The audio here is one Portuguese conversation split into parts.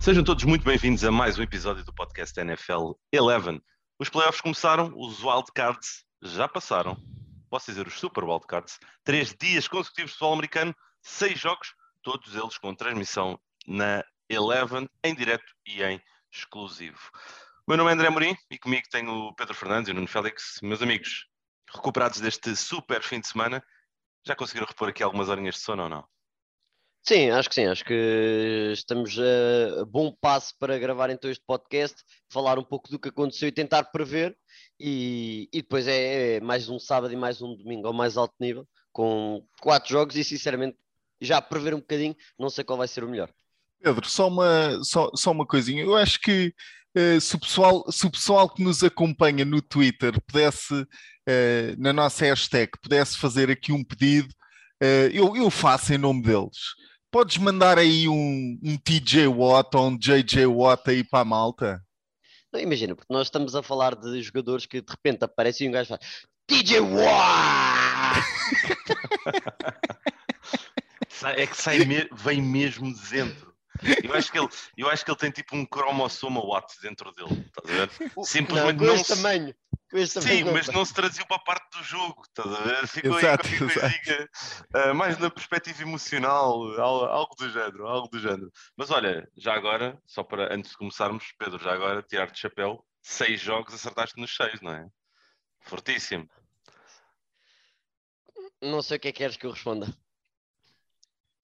Sejam todos muito bem-vindos a mais um episódio do podcast NFL 11. Os playoffs começaram, os wildcards já passaram. Posso dizer os super wildcards. Três dias consecutivos de futebol americano, seis jogos, todos eles com transmissão na Eleven, em direto e em exclusivo. O meu nome é André Morim e comigo tenho o Pedro Fernandes e o Nuno Félix. Meus amigos, recuperados deste super fim de semana, já conseguiram repor aqui algumas horinhas de sono ou não? Sim, acho que sim, acho que estamos a bom passo para gravar então este podcast, falar um pouco do que aconteceu e tentar prever, e, e depois é, é mais um sábado e mais um domingo ao mais alto nível, com quatro jogos e sinceramente já prever um bocadinho, não sei qual vai ser o melhor. Pedro, só uma, só, só uma coisinha, eu acho que se, o pessoal, se o pessoal que nos acompanha no Twitter pudesse, uh, na nossa hashtag, pudesse fazer aqui um pedido, uh, eu, eu faço em nome deles Podes mandar aí um, um TJ Watt ou um JJ Watt aí para a malta? Não, imagina, porque nós estamos a falar de jogadores que de repente aparecem e um gajo fala TJ Watt! é que sai me... vem mesmo de dentro. Eu acho, que ele, eu acho que ele tem tipo um cromossoma Watt dentro dele, estás a ver? Simplesmente não, com não se... tamanho. Sim, mas não se traduziu para a parte do jogo, estás a ver? Ficou exato, aí coisinha, uh, mais na perspectiva emocional, algo do género, algo do género. Mas olha, já agora, só para antes de começarmos, Pedro, já agora, tirar de chapéu, seis jogos acertaste nos seis, não é? Fortíssimo. Não sei o que é que queres que eu responda.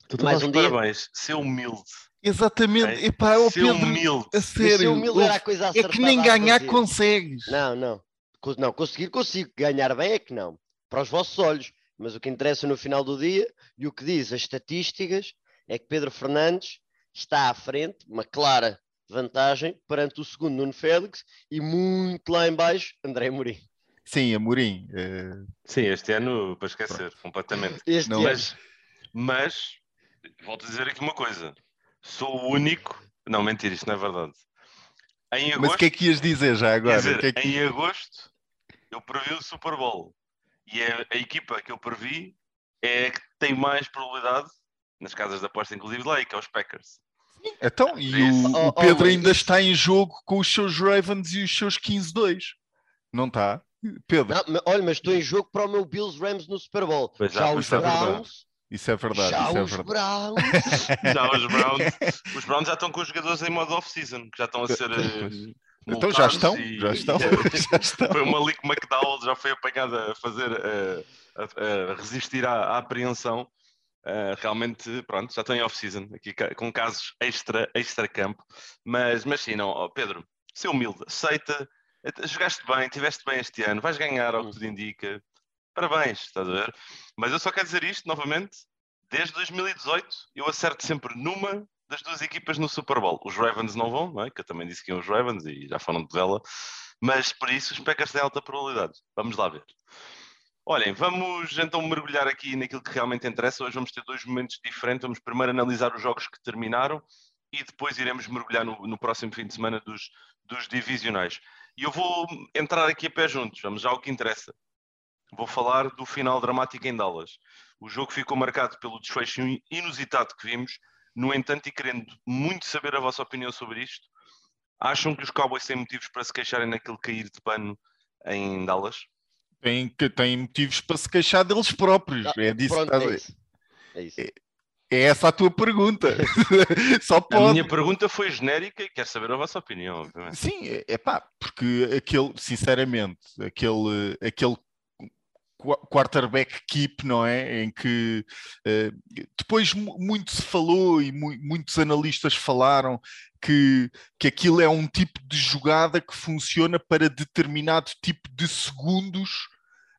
Tu mais um parabéns, ser humilde. Exatamente, okay? Epá, ser Pedro, humilde. A sério, ser humilde era a coisa é que nem ganhar consegues. Não, não. Não, conseguir consigo, ganhar bem é que não. Para os vossos olhos. Mas o que interessa no final do dia e o que diz as estatísticas é que Pedro Fernandes está à frente, uma clara vantagem perante o segundo Nuno Félix e muito lá embaixo André Amorim. Sim, Amorim. É... Sim, este ano para esquecer Pronto. completamente. Este não, mas, mas volto a dizer aqui uma coisa: sou o único. Não, mentira, isto não é verdade. Em agosto, mas o que é que ias dizer já agora? Dizer, que é que... Em agosto eu previ o Super Bowl e a, a, equipa que eu previ é a que tem mais probabilidade, nas casas de aposta inclusive lá, que é os Packers. Então, e o, o oh, oh, Pedro ainda está em jogo com os seus Ravens e os seus 15-2. Não está? Pedro. Não, olha, mas estou em jogo para o meu Bills Rams no Super Bowl. Pois já, já os é Browns. Isso é verdade. Já isso é os verdade. Browns. já os Browns. Os Browns já estão com os jogadores em modo off-season, que já estão a ser. Então já estão, e, já estão, já estão. Foi o Malik McDowell, já foi apanhado a fazer, a, a, a resistir à, à apreensão. Uh, realmente, pronto, já estão em off-season, aqui com casos extra, extra campo. Mas, mas sim, não, oh, Pedro, ser humilde, aceita, jogaste bem, tiveste bem este ano, vais ganhar ao que tudo indica. Parabéns, estás a ver? Mas eu só quero dizer isto novamente, desde 2018 eu acerto sempre numa das duas equipas no Super Bowl. Os Ravens não vão, não é? que eu também disse que iam os Ravens e já foram de vela, mas por isso os Packers têm alta probabilidade. Vamos lá ver. Olhem, vamos então mergulhar aqui naquilo que realmente interessa. Hoje vamos ter dois momentos diferentes. Vamos primeiro analisar os jogos que terminaram e depois iremos mergulhar no, no próximo fim de semana dos, dos divisionais. E eu vou entrar aqui a pé juntos, vamos já ao que interessa. Vou falar do final dramático em Dallas. O jogo ficou marcado pelo desfecho inusitado que vimos, no entanto, e querendo muito saber a vossa opinião sobre isto, acham que os Cowboys têm motivos para se queixarem naquele cair de pano em Dallas? Têm, têm motivos para se queixar deles próprios. é disso pronto, que é isso. É, isso. É, é essa a tua pergunta. Só pode. A minha pergunta foi genérica e quero saber a vossa opinião. Obviamente. Sim, é, é pá, porque aquele, sinceramente, aquele, aquele quarterback keep, não é? Em que uh, depois muito se falou e mu muitos analistas falaram que, que aquilo é um tipo de jogada que funciona para determinado tipo de segundos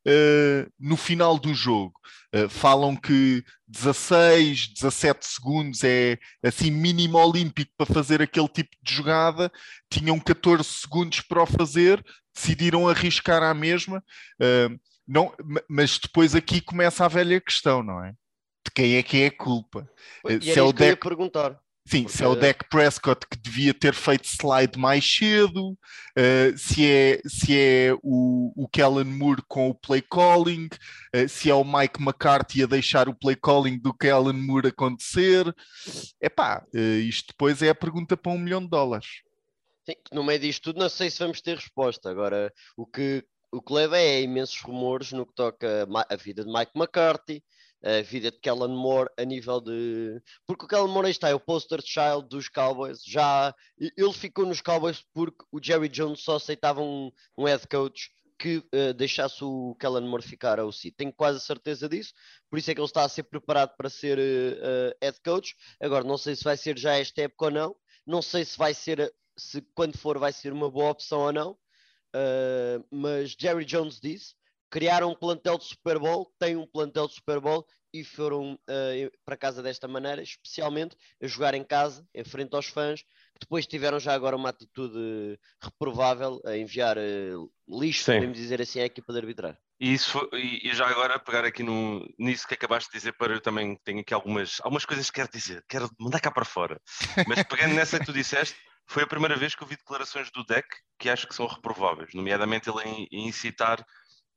uh, no final do jogo. Uh, falam que 16, 17 segundos é assim mínimo olímpico para fazer aquele tipo de jogada, tinham 14 segundos para o fazer, decidiram arriscar à mesma. Uh, não, mas depois aqui começa a velha questão, não é? De quem é que é a culpa? E Se é o ia perguntar. Sim, Porque... se é o Dak Prescott que devia ter feito slide mais cedo, uh, se é, se é o, o Kellen Moore com o play calling, uh, se é o Mike McCarthy a deixar o play calling do Kellen Moore acontecer. Epá, uh, isto depois é a pergunta para um milhão de dólares. Sim, no meio disto tudo não sei se vamos ter resposta. Agora, o que, o que leva é imensos rumores no que toca a vida de Mike McCarthy, a vida de Kellen Moore a nível de. Porque o Kellen Moore está, é o poster child dos Cowboys. Já ele ficou nos Cowboys porque o Jerry Jones só aceitava um, um head coach que uh, deixasse o Kellen Moore ficar ao si. Tenho quase certeza disso, por isso é que ele está a ser preparado para ser uh, head coach. Agora, não sei se vai ser já esta época ou não, não sei se vai ser, se quando for, vai ser uma boa opção ou não. Uh, mas Jerry Jones disse criaram um plantel de Super Bowl, têm um plantel de Super Bowl e foram uh, para casa desta maneira, especialmente a jogar em casa, em frente aos fãs, que depois tiveram já agora uma atitude reprovável a enviar uh, lixo, Sim. podemos dizer assim, à equipa de arbitrar. E, isso foi, e, já agora pegar aqui no, nisso que acabaste de dizer, para eu também tenho aqui algumas, algumas coisas que quero dizer, quero mandar cá para fora. Mas pegando nessa que tu disseste, foi a primeira vez que eu vi declarações do deck que acho que são reprováveis, nomeadamente ele em incitar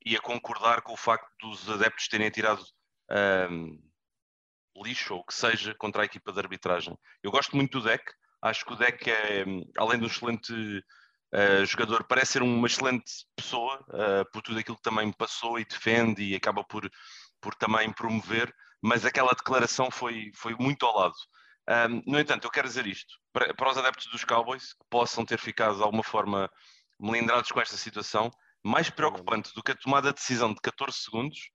e a concordar com o facto dos adeptos terem tirado um, lixo ou que seja contra a equipa de arbitragem. Eu gosto muito do deck, acho que o deck é, além de um excelente uh, jogador, parece ser uma excelente pessoa uh, por tudo aquilo que também passou e defende e acaba por, por também promover, mas aquela declaração foi, foi muito ao lado. Um, no entanto, eu quero dizer isto para, para os adeptos dos Cowboys que possam ter ficado de alguma forma melindrados com esta situação mais preocupante do que a tomada de decisão de 14 segundos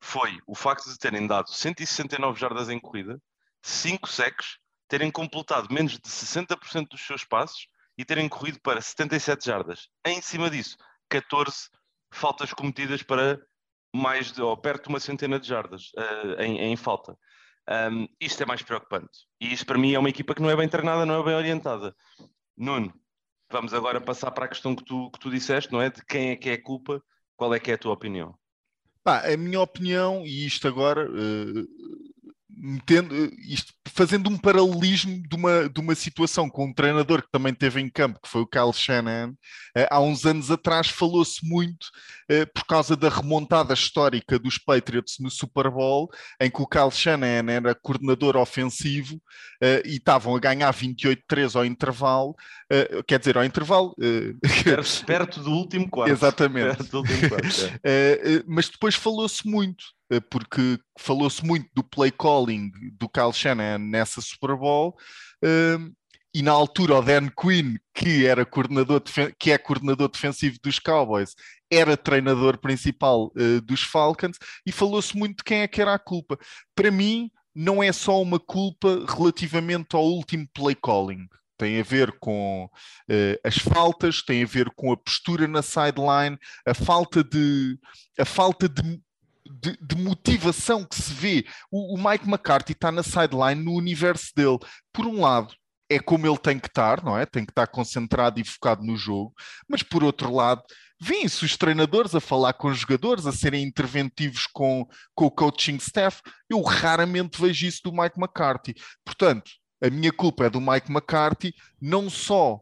foi o facto de terem dado 169 jardas em corrida, 5 secs, terem completado menos de 60% dos seus passos e terem corrido para 77 jardas. Em cima disso, 14 faltas cometidas para mais de, ou perto de uma centena de jardas uh, em, em, falta. Um, isto é mais preocupante. E isto para mim é uma equipa que não é bem treinada, não é bem orientada. Nuno, Vamos agora passar para a questão que tu, que tu disseste, não é? De quem é que é a culpa, qual é que é a tua opinião? Pá, a minha opinião, e isto agora uh, metendo, isto, fazendo um paralelismo de uma, de uma situação com um treinador que também teve em campo, que foi o Kyle Shanahan, eh, há uns anos atrás falou-se muito eh, por causa da remontada histórica dos Patriots no Super Bowl, em que o Kyle Shanahan era coordenador ofensivo eh, e estavam a ganhar 28-3 ao intervalo, quer dizer, ao intervalo... Perto, perto do último quarto. Exatamente. Último quarto, é. mas depois falou-se muito porque falou-se muito do play calling do Kyle Shanahan nessa Super Bowl. Ehm, e na altura o Dan Quinn, que, era coordenador que é coordenador defensivo dos Cowboys, era treinador principal uh, dos Falcons, e falou-se muito de quem é que era a culpa. Para mim, não é só uma culpa relativamente ao último play calling. Tem a ver com uh, as faltas, tem a ver com a postura na sideline, a falta de, a falta de de, de, motivação que se vê. O, o Mike McCarthy está na sideline no universo dele. Por um lado, é como ele tem que estar, não é? Tem que estar concentrado e focado no jogo, mas por outro lado, vêm-se os treinadores a falar com os jogadores, a serem interventivos com, com o coaching staff. Eu raramente vejo isso do Mike McCarthy. Portanto, a minha culpa é do Mike McCarthy, não só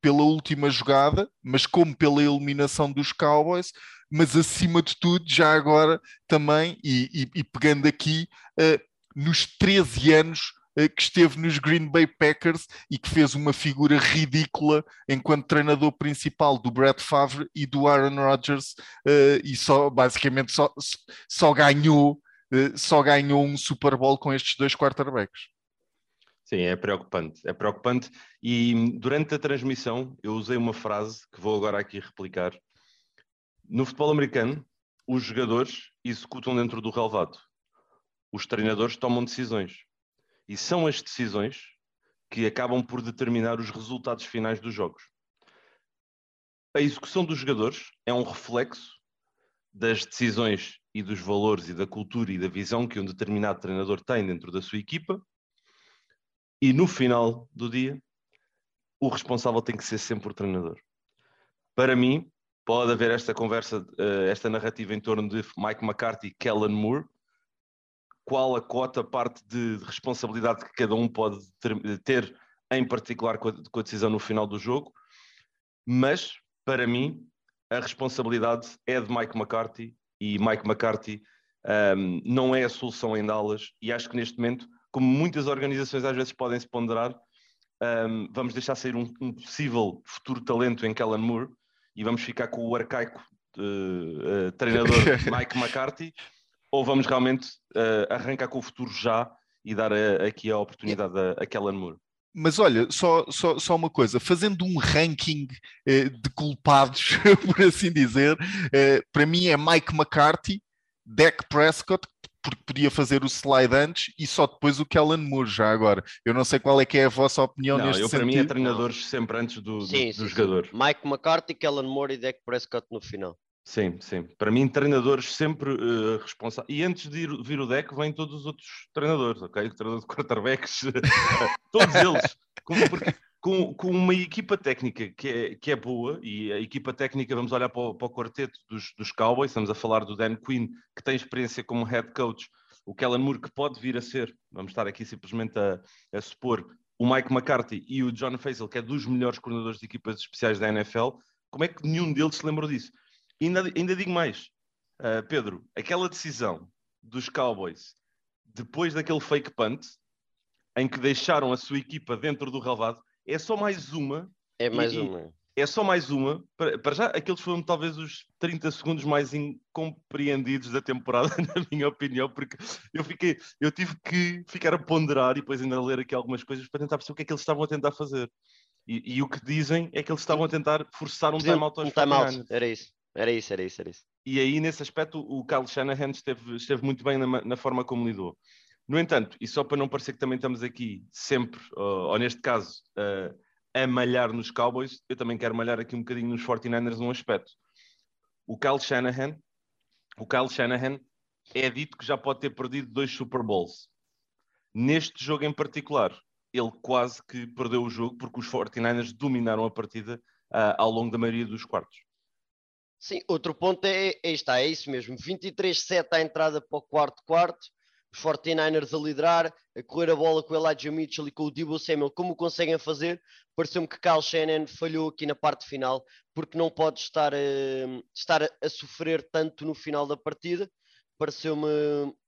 pela última jogada, mas como pela eliminação dos Cowboys, mas acima de tudo, já agora também, e, e, e pegando aqui, uh, nos 13 anos uh, que esteve nos Green Bay Packers e que fez uma figura ridícula enquanto treinador principal do Brett Favre e do Aaron Rodgers, uh, e só basicamente só, só ganhou. só ganhou um Super Bowl com estes dois quarterbacks. Sim, é preocupante, é preocupante. E durante a transmissão eu usei uma frase que vou agora aqui replicar, no futebol americano, os jogadores executam dentro do relevado. Os treinadores tomam decisões. E são as decisões que acabam por determinar os resultados finais dos jogos. A execução dos jogadores é um reflexo das decisões e dos valores e da cultura e da visão que um determinado treinador tem dentro da sua equipa. E no final do dia, o responsável tem que ser sempre o treinador. Para mim, pode haver esta conversa, eh, esta narrativa em torno de Mike McCarthy e Kellen Moore, qual a cota, parte de, de responsabilidade que cada um pode ter, em particular com a, com a, decisão no final do jogo, mas para mim a responsabilidade é de Mike McCarthy e Mike McCarthy um, não é a solução em Dallas. E acho que neste momento, como muitas organizações às vezes podem se ponderar, um, vamos deixar sair um, um, possível futuro talento em Kellen Moore e vamos ficar com o arcaico uh, uh, treinador Mike McCarthy ou vamos realmente uh, arrancar com o futuro já e dar a, aqui a oportunidade a, a Kellen Moore? Mas olha, só, só, só uma coisa, fazendo um ranking eh, de culpados, por assim dizer, eh, para mim é Mike McCarthy, Dak Prescott, porque podia fazer o slide antes e só depois o Kellen Moore já agora. Eu não sei qual é que é a vossa opinião não, neste eu, sentido. Para mim é treinadores sempre antes do, sim, do, sim, do jogador. Sim. Mike McCarthy, Kellen Moore e Dak Prescott no final. Sim, sim. Para mim, treinadores sempre uh, responsáveis. E antes de ir, vir o deck, vêm todos os outros treinadores, ok? O treinador de quarterbacks, todos eles. porque com, com uma equipa técnica que é, que é boa, e a equipa técnica, vamos olhar para o, para o quarteto dos, dos Cowboys, estamos a falar do Dan Quinn, que tem experiência como head coach, o Kellen Moore, que pode vir a ser, vamos estar aqui simplesmente a, a supor, o Mike McCarthy e o John Faisal, que é dos melhores coordenadores de equipas especiais da NFL, como é que nenhum deles se lembrou disso? E ainda, ainda digo mais, uh, Pedro, aquela decisão dos Cowboys, depois daquele fake punt, em que deixaram a sua equipa dentro do relvado, é só mais uma. É mais e, uma. É só mais uma. Para, para, já, aqueles foram talvez os 30 segundos mais incompreendidos da temporada, na minha opinião, porque eu fiquei, eu tive que ficar a ponderar e depois ainda ler aqui algumas coisas para tentar perceber o que é que eles estavam a tentar fazer. E, e o que dizem é que eles estavam a tentar forçar um time-out aos um time Era isso, era isso, era isso, era isso. E aí, nesse aspecto, o Kyle Shanahan esteve, esteve muito bem na, na forma como lidou. No entanto, e só para não parecer que também estamos aqui sempre, ou, ou neste caso, uh, a malhar nos Cowboys, eu também quero malhar aqui um bocadinho nos 49ers num aspecto. O Kyle Shanahan, o Kyle Shanahan é dito que já pode ter perdido dois Super Bowls. Neste jogo em particular, ele quase que perdeu o jogo porque os 49ers dominaram a partida uh, ao longo da maioria dos quartos. Sim, outro ponto é, é, está, é isso mesmo. 23-7 à entrada para o quarto quarto os 49ers a liderar, a correr a bola com o Elijah Mitchell e com o Debo Samuel, como conseguem fazer, pareceu-me que Kyle Shannon falhou aqui na parte final, porque não pode estar, eh, estar a, sofrer tanto no final da partida, pareceu-me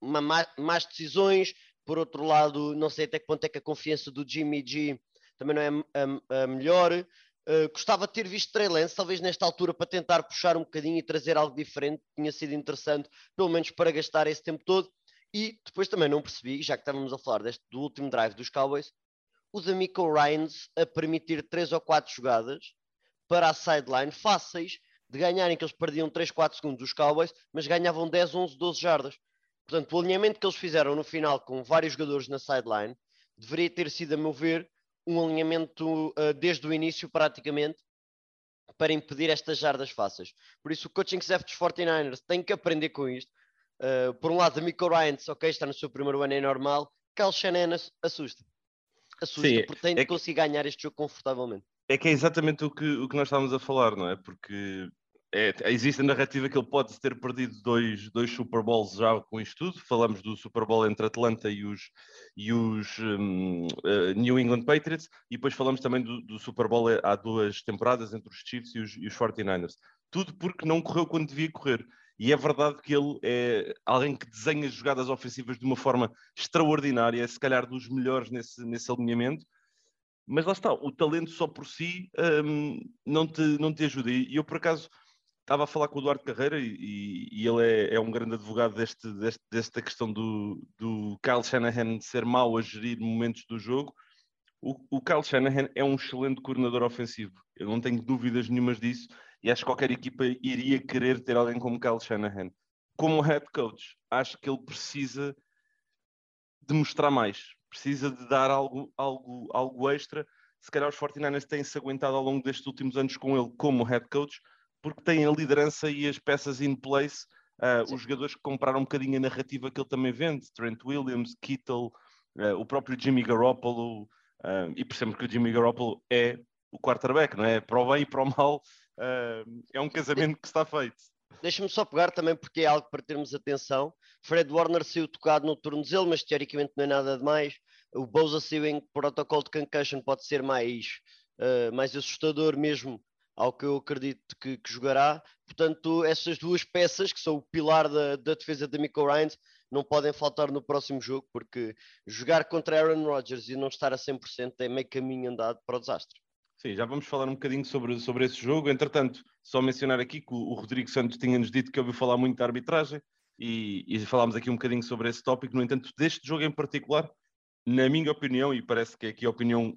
más decisões, por outro lado, não sei até que ponto é que a confiança do Jimmy G também não é a, a melhor, Uh, gostava de ter visto Trey Lance, talvez nesta altura, para tentar puxar um bocadinho e trazer algo diferente. Tinha sido interessante, pelo menos para gastar esse tempo todo. E depois também não percebi, já que estávamos a falar deste, do último drive dos Cowboys, os Amico Ryans a permitir 3 ou 4 jogadas para a sideline fáceis de ganharem, que eles perdiam 3, 4 segundos os Cowboys, mas ganhavam 10, 11, 12 jardas. Portanto, o alinhamento que eles fizeram no final com vários jogadores na sideline deveria ter sido, a meu ver, um alinhamento uh, desde o início, praticamente, para impedir estas jardas fáceis. Por isso, o coaching staff dos 49ers tem que aprender com isto. Uh, por um lado, a Ryan, ok, está no seu primeiro ano, é normal. Cal Shannon assusta. Assusta, Sim, porque tem é de conseguir ganhar este jogo confortavelmente. É que é exatamente o que, o que nós estávamos a falar, não é? Porque é, existe a narrativa que ele pode ter perdido dois, dois Super Bowls já com isto tudo. Falamos do Super Bowl entre Atlanta e os, e os um, uh, New England Patriots, e depois falamos também do, do, Super Bowl há duas temporadas entre os Chiefs e os, e os 49ers. Tudo porque não correu quando devia correr. E é verdade que ele é alguém que desenha jogadas ofensivas de uma forma extraordinária, se calhar dos melhores nesse, nesse alinhamento, mas lá está, o talento só por si um, não, te, não te ajuda. E eu, por acaso, estava a falar com o Eduardo Carreira e, e ele é, é, um grande advogado deste, deste, desta questão do, do Kyle Shanahan ser mau a gerir momentos do jogo. O, o Kyle Shanahan é um excelente coordenador ofensivo, eu não tenho dúvidas nenhumas disso e acho que qualquer equipa iria querer ter alguém como Kyle Shanahan. Como head coach, acho que ele precisa de mostrar mais, precisa de dar algo, algo, algo extra. Se calhar os 49ers têm-se aguentado ao longo destes últimos anos com ele como head coach, porque têm a liderança e as peças in place, uh, os jogadores que compraram um bocadinho a narrativa que ele também vende, Trent Williams, Kittle, uh, o próprio Jimmy Garoppolo, uh, e percebemos que o Jimmy Garoppolo é o quarterback, não é? Para o bem e para o mal, uh, é um casamento que está feito. deixa-me só pegar também porque é algo para termos atenção. Fred Warner saiu tocado no tornozelo, mas teoricamente não é nada demais. O Bosa saiu em protocolo de concussion, pode ser mais, uh, mais assustador mesmo ao que eu acredito que, que, jogará. Portanto, essas duas peças, que são o pilar da, da defesa de Michael Ryans, não podem faltar no próximo jogo, porque jogar contra Aaron Rodgers e não estar a 100% é meio caminho andado para o desastre. Sim, já vamos falar um bocadinho sobre, sobre esse jogo. Entretanto, só mencionar aqui que o, o Rodrigo Santos tinha-nos dito que ouviu falar muito da arbitragem e, e falámos aqui um bocadinho sobre esse tópico. No entanto, deste jogo em particular, na minha opinião, e parece que é aqui a opinião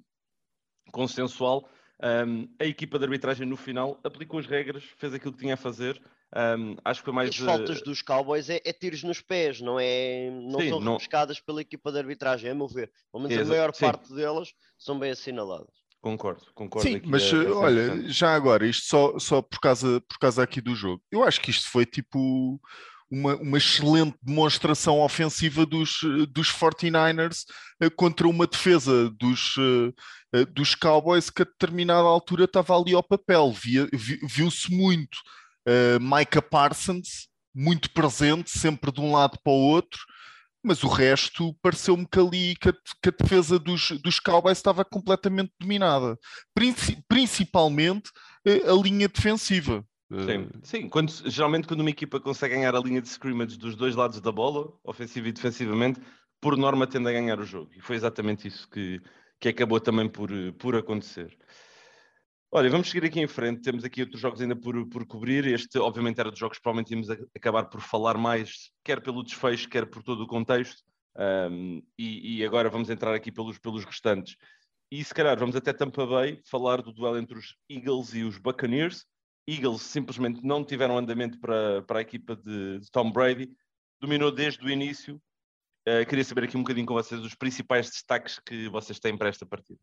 consensual, um, a equipa de arbitragem no final aplicou as regras, fez aquilo que tinha a fazer. Um, acho que foi mais. As faltas dos Cowboys é, é, tiros nos pés, não é? Não Sim, são não... pela equipa de arbitragem, a meu ver. Pelo menos Exato. a maior Sim. parte delas são bem assinaladas. Concordo, concordo. Sim, mas é, olha, já agora, isto só, só por, causa, por causa aqui do jogo, eu acho que isto foi tipo uma, uma excelente demonstração ofensiva dos, dos 49ers eh, contra uma defesa dos, eh, dos Cowboys que a determinada altura estava ali ao papel. Viu-se muito uh, Micah Parsons, muito presente, sempre de um lado para o outro mas o resto pareceu-me que ali que a, que a, defesa dos, dos Cowboys estava completamente dominada, Princi principalmente eh, a linha defensiva. Sim, sim. Quando, geralmente quando uma equipa consegue ganhar a linha de scrimmage dos dois lados da bola, ofensiva e defensivamente, por norma tende a ganhar o jogo. E foi exatamente isso que, que acabou também por, por acontecer. Olha, vamos seguir aqui em frente. Temos aqui outros jogos ainda por, por cobrir. Este, obviamente, era dos jogos que provavelmente íamos acabar por falar mais, quer pelo desfecho, quer por todo o contexto. Um, e, e, agora vamos entrar aqui pelos, pelos restantes. E se calhar vamos até Tampa Bay falar do duelo entre os Eagles e os Buccaneers. Eagles simplesmente não tiveram andamento para, para a equipa de, de Tom Brady. Dominou desde o início. Uh, queria saber aqui um bocadinho com vocês os principais destaques que vocês têm para esta partida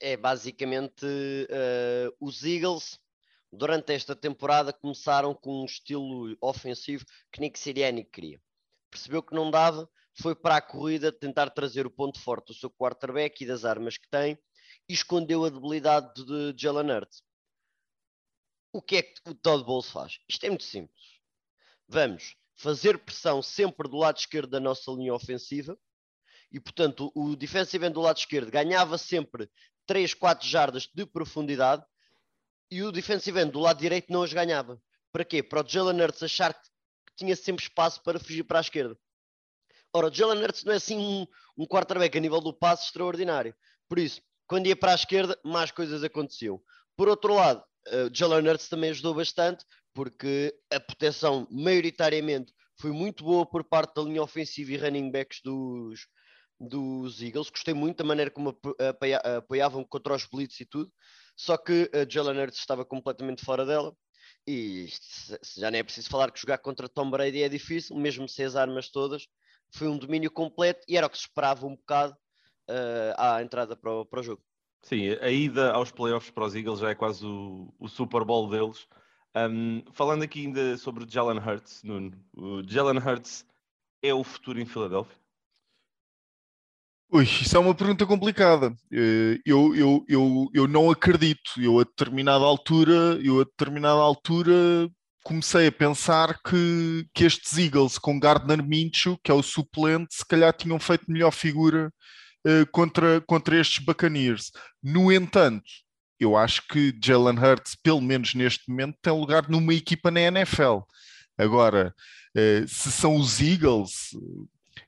é basicamente uh, os Eagles durante esta temporada começaram com um estilo ofensivo que Nick Sirianni queria. Percebeu que não dava, foi para a corrida tentar trazer o ponto forte do seu quarterback e das armas que tem e escondeu a debilidade de Jalen Hurts. O que é que o Todd Bowles faz? Isto é muito simples. Vamos fazer pressão sempre do lado esquerdo da nossa linha ofensiva e, portanto, o defensive end do lado esquerdo ganhava sempre 3, 4 jardas de profundidade e o defensive end do lado direito não as ganhava. Para quê? Para o Jalen Hurts achar que tinha sempre espaço para fugir para a esquerda. Ora, o Jalen Hurts não é assim um, um quarterback a nível do passe extraordinário. Por isso, quando ia para a esquerda, mais coisas aconteciam. Por outro lado, uh, Jalen Hurts também ajudou bastante, porque a proteção maioritariamente foi muito boa por parte da linha ofensiva e running backs dos, dos Eagles. Gostei muito da maneira como apoiavam contra os blitz e tudo. Só que a Jalen Hurts estava completamente fora dela. E já nem é preciso falar que jogar contra Tom Brady é difícil, mesmo sem as armas todas. Foi um domínio completo e era o que se esperava um bocado uh, à entrada para o, para o jogo. Sim, a ida aos playoffs para os Eagles já é quase o, o Super Bowl deles. Um, falando aqui ainda sobre Jalen Hurts, Nuno, o Jalen Hurts é o futuro em Filadélfia? Isso é uma pergunta complicada. Eh, eu, eu, eu, eu não acredito. Eu a determinada altura, eu a determinada altura comecei a pensar que, que estes Eagles com Gardner Minshew, que é o suplente, se calhar tinham feito melhor figura uh, contra, contra estes Buccaneers. No entanto, eu acho que Jalen Hurts, pelo menos neste momento, tem lugar numa equipa na NFL. Agora, uh, se são os Eagles,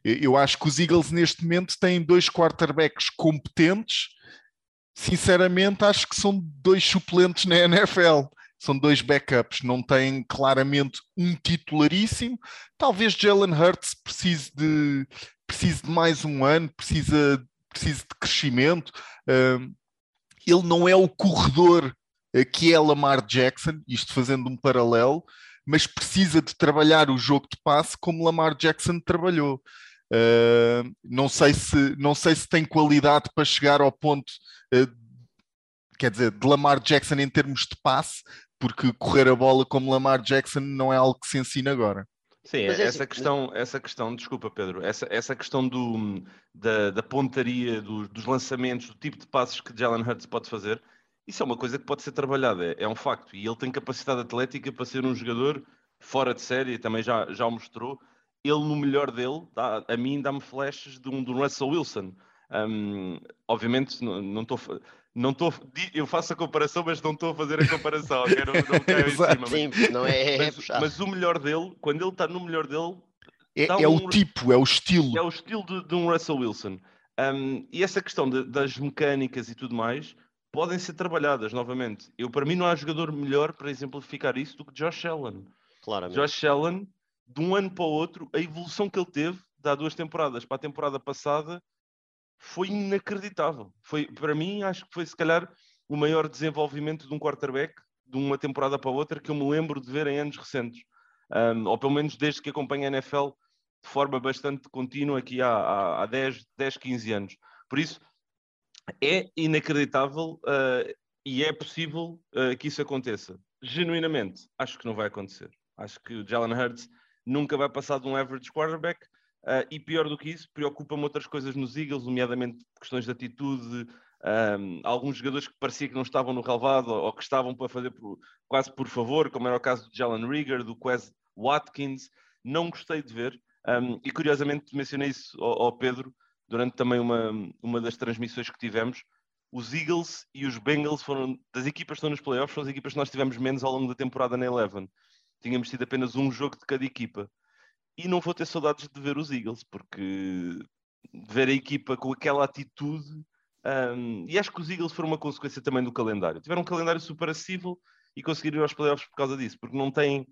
eu acho que os Eagles neste momento têm dois quarterbacks competentes. Sinceramente, acho que são dois suplentes na NFL. São dois backups, não têm claramente um titularíssimo. Talvez Jalen Hurts precise de, precise de mais um ano, precisa, precisa de crescimento. ele não é o corredor que é Lamar Jackson, isto fazendo um paralelo, mas precisa de trabalhar o jogo de passe como Lamar Jackson trabalhou. Uh, não, sei se, não sei se tem qualidade para chegar ao ponto, uh, quer dizer, de Lamar Jackson em termos de passe, porque correr a bola como Lamar Jackson não é algo que se ensina agora. Sim, é essa, assim, questão, essa questão, desculpa Pedro, essa, essa questão do, da, da pontaria, do, dos lançamentos, do tipo de passos que Jalen Hurts pode fazer, Isso é uma coisa que pode ser trabalhada, é, é um facto. E ele tem capacidade atlética para ser um jogador fora de série, também já, já o mostrou. Ele, no melhor dele, dá, a mim dá-me flashes de um, de um Russell Wilson. Um, obviamente, não estou. Não estou, eu faço a comparação, mas não estou a fazer a comparação. Okay? Não, não cima, mas, Sim, não é, é mas, mas, o melhor dele, quando ele está no melhor dele, é, é um, o tipo, é o estilo. É o estilo de, de um Russell Wilson. Um, e essa questão de, das mecânicas e tudo mais podem ser trabalhadas novamente. Eu, para mim, não há jogador melhor para exemplificar isso do que Josh Allen. Claramente. Josh Allen, de um ano para o outro, a evolução que ele teve, há duas temporadas para a temporada passada, foi inacreditável. Foi, para mim, acho que foi se calhar o maior desenvolvimento de um quarterback de uma temporada para outra que eu me lembro de ver em anos recentes. Um, ou pelo menos desde que acompanho a NFL de forma bastante contínua aqui há, há, há 10, 10, 15 anos. Por isso, é inacreditável uh, e é possível uh, que isso aconteça. Genuinamente, acho que não vai acontecer. Acho que o Jalen Hurts nunca vai passar de um average quarterback. Uh, e pior do que isso, preocupa-me outras coisas nos Eagles, nomeadamente questões de atitude, um, alguns jogadores que parecia que não estavam no relevado ou, ou que estavam para fazer por, quase por favor, como era o caso do Jalen Rieger, do Quez Watkins, não gostei de ver. Um, e curiosamente mencionei isso ao, ao, Pedro durante também uma, uma das transmissões que tivemos. Os Eagles e os Bengals foram das equipas que estão nos playoffs, foram as equipas que nós tivemos menos ao longo da temporada na Eleven. Tínhamos tido apenas um jogo de cada equipa e não vou ter saudades de ver os Eagles, porque ver a equipa com aquela atitude. Um, e acho que os Eagles foram uma consequência também do calendário. Tiveram um calendário super acessível e conseguiram ir aos playoffs por causa disso, porque não têm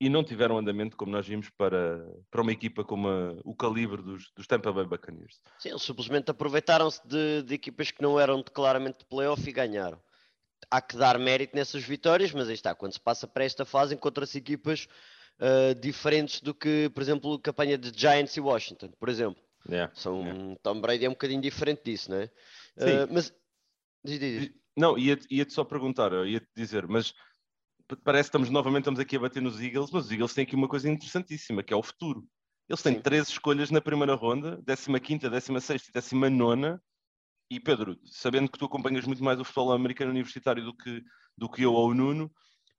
e não tiveram andamento, como nós vimos, para, para uma equipa como a, o calibre dos, dos Tampa Bay Buccaneers. Sim, eles simplesmente aproveitaram-se de, de, equipas que não eram claramente de playoff e ganharam. Há que dar mérito nessas vitórias, mas aí está, quando se passa para esta fase, encontra-se equipas uh, diferentes do que, por exemplo, a campanha de Giants e Washington, por exemplo. Yeah, São, yeah. Tom Brady é um bocadinho diferente disso, não é? Uh, mas. Diz, diz. Não, ia-te ia só perguntar, ia-te dizer, mas parece que estamos novamente estamos aqui a bater nos Eagles, mas os Eagles têm aqui uma coisa interessantíssima, que é o futuro. Eles têm Sim. três escolhas na primeira ronda, 15ª, 16 e 19 e Pedro, sabendo que tu acompanhas muito mais o futebol americano universitário do que, do que eu ou o Nuno,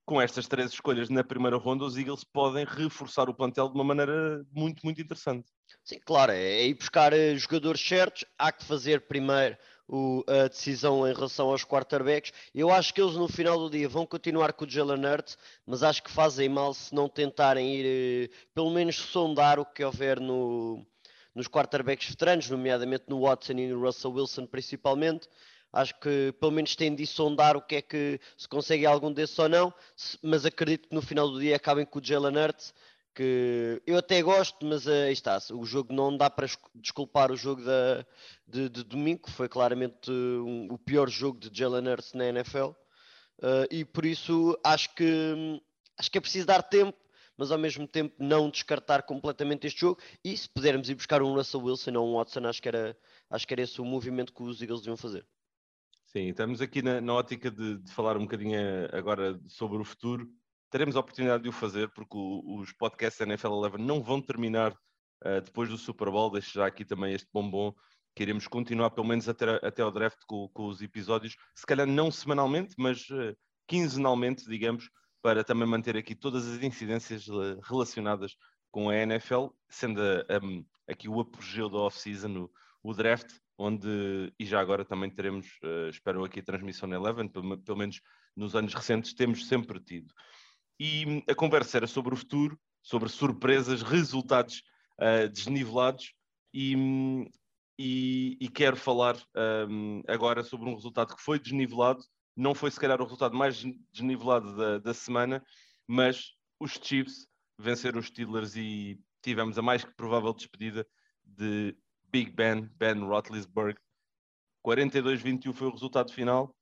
com estas três escolhas na primeira ronda, os Eagles podem reforçar o plantel de uma maneira muito, muito interessante. Sim, claro, é, é ir buscar eh, jogadores certos, há que fazer primeiro o, a decisão em relação aos quarterbacks. Eu acho que eles no final do dia vão continuar com o Jalen Hurts, mas acho que fazem mal se não tentarem ir, eh, pelo menos sondar o que houver no, nos quarterbacks veteranos, nomeadamente no Watson e no Russell Wilson principalmente. Acho que pelo menos têm de sondar o que é que se consegue algum desses ou não, mas acredito que no final do dia acabem com o Jalen Hurts, que eu até gosto, mas uh, aí está, o jogo não dá para desculpar o jogo da, de, de domingo, foi claramente um, o pior jogo de Jalen Hurts na NFL, uh, eh, e por isso acho que, acho que é preciso dar tempo, mas ao mesmo tempo não descartar completamente este jogo, e se pudermos ir buscar um Russell Wilson ou um Watson, acho que era, acho que era esse o movimento que os Eagles deviam fazer. Sim, estamos aqui na, na ótica de, de, falar um bocadinho eh, agora sobre o futuro. Teremos a oportunidade de o fazer, porque o, os podcasts da NFL 11 não vão terminar uh, depois do Super Bowl. Deixo já aqui também este bombom. Queremos continuar pelo menos até, até ao draft com, com os episódios, se calhar não semanalmente, mas uh, quinzenalmente, digamos, para também manter aqui todas as incidências uh, relacionadas com a NFL, sendo aqui o apogeu da off-season, o, o draft, onde, e já agora também teremos, uh, espero aqui a transmissão na Eleven, pelo, pelo, menos nos anos recentes temos sempre tido. E hum, a conversa era sobre o futuro, sobre surpresas, resultados uh, desnivelados, e, hum, e, e, quero falar um, agora sobre um resultado que foi desnivelado, não foi se calhar o resultado mais desnivelado da, da semana, mas os Chiefs venceram os Steelers e tivemos a mais que provável despedida de Big Ben, Ben Roethlisberger. 42-21 foi o resultado final.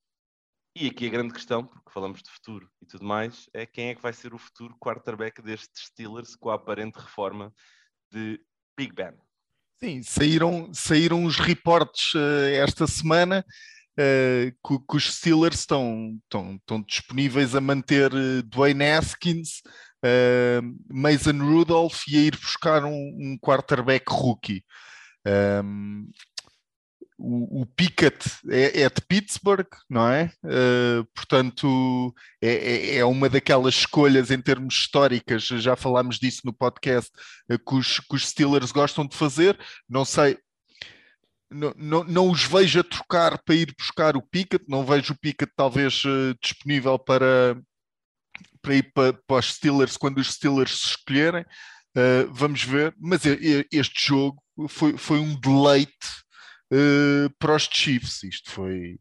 E aqui a grande questão, porque falamos de futuro e tudo mais, é quem é que vai ser o futuro quarterback destes Steelers com a aparente reforma de Big Ben. Sim, saíram, saíram os reportes uh, esta semana uh, que, que, os Steelers estão, estão, estão disponíveis a manter uh, Dwayne Haskins, Mason Rudolph e a ir buscar um, um quarterback rookie. Um, o, o Pickett é, é, de Pittsburgh, não é? Uh, portanto, é, é, é, uma daquelas escolhas em termos históricas, já falámos disso no podcast, uh, que, os, que os Steelers gostam de fazer. Não sei, não, não, não, os vejo a trocar para ir buscar o Pickett, não vejo o Pickett talvez uh, disponível para, para ir para, para, os Steelers quando os Steelers se escolherem. Uh, vamos ver, mas este jogo foi, foi um deleite uh, para os Chiefs. Isto foi.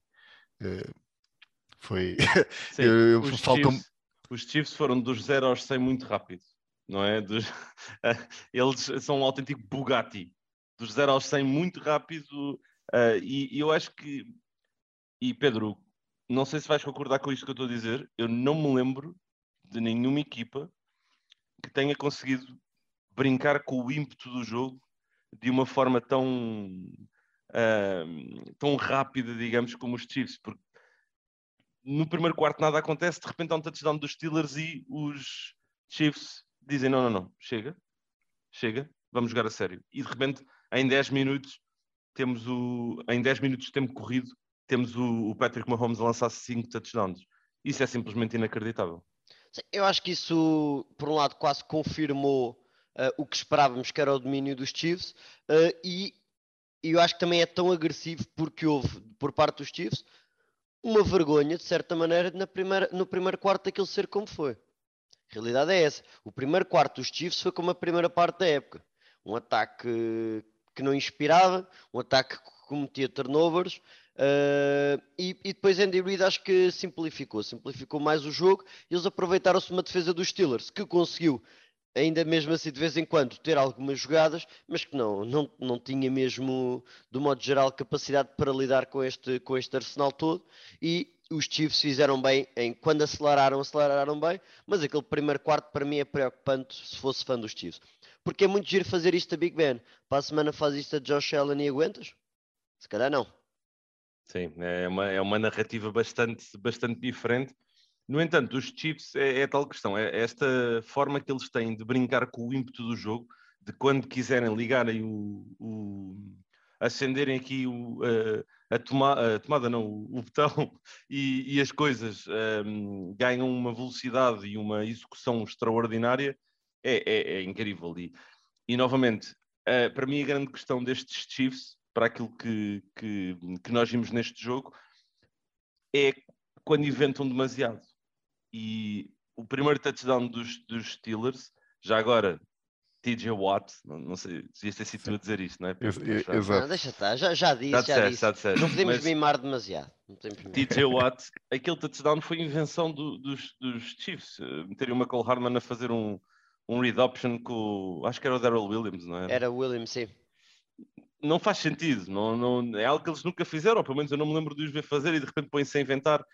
Foi. Sim, eu, os, Chiefs, os, Chiefs, foram dos 0 aos 100 muito rápido, não é? Dos, eles são um autêntico Bugatti. Dos 0 aos 100 muito rápido. Uh, e, e eu acho que. E Pedro, não sei se vais concordar com isto que eu estou a dizer. Eu não me lembro de nenhuma equipa que tenha conseguido brincar com o ímpeto do jogo de uma forma tão uh, tão rápida, digamos, como os Chiefs, porque no primeiro quarto nada acontece, de repente há um touchdown dos Steelers e os Chiefs dizem: não, não, não, chega, chega, vamos jogar a sério. E de repente, em 10 minutos, temos o. Em 10 minutos de tempo corrido, temos o, o Patrick Mahomes a lançar 5 touchdowns. Isso é simplesmente inacreditável. Eu acho que isso, por um lado, quase confirmou uh, o que esperávamos, que era o domínio dos Chiefs, uh, e eu acho que também é tão agressivo porque houve, por parte dos Chiefs, uma vergonha, de certa maneira, na primeira, no primeiro quarto daquele ser como foi. A realidade é essa. O primeiro quarto dos Chiefs foi como a primeira parte da época. Um ataque que não inspirava, um ataque que cometia turnovers, uh, e, e, depois Andy Reid acho que simplificou, simplificou mais o jogo, eles aproveitaram-se de uma defesa dos Steelers, que conseguiu ainda mesmo assim de vez em quando ter algumas jogadas, mas que não, não, não tinha mesmo, do modo geral, capacidade para lidar com este, com este arsenal todo e os Chiefs fizeram bem em quando aceleraram, aceleraram bem, mas aquele primeiro quarto para mim é preocupante se fosse fã dos Chiefs. Porque é muito giro fazer isto a Big Ben. Para a semana faz isto a Josh Allen e aguentas? Se calhar não. Sim, é uma, é uma narrativa bastante, bastante diferente no entanto, os Chiefs é, é tal questão, é esta forma que eles têm de brincar com o ímpeto do jogo, de quando quiserem ligarem o, o acenderem aqui o, a, a, toma, a, tomada, não, o, o botão e, e, as coisas um, ganham uma velocidade e uma execução extraordinária, é, é, é incrível. E, e novamente, uh, para mim a grande questão destes Chiefs, para aquilo que, que, que nós vimos neste jogo, é quando inventam demasiado e o primeiro touchdown dos, dos Steelers, já agora, TJ Watt, não, não sei se é sido tu a dizer isto, não é? Exato. Não, deixa estar, já, já disse, já, disse. Certo, certo. Não podemos Mas, mimar demasiado. TJ Watt, aquele touchdown foi invenção do, dos, dos Chiefs, meterem uma Cole Harman a fazer um, um read option com, acho que era o Daryl Williams, não é? Era o Williams, sim. Não faz sentido, não, não, é algo que eles nunca fizeram, ou pelo menos eu não me lembro de os ver fazer e de repente põem-se a inventar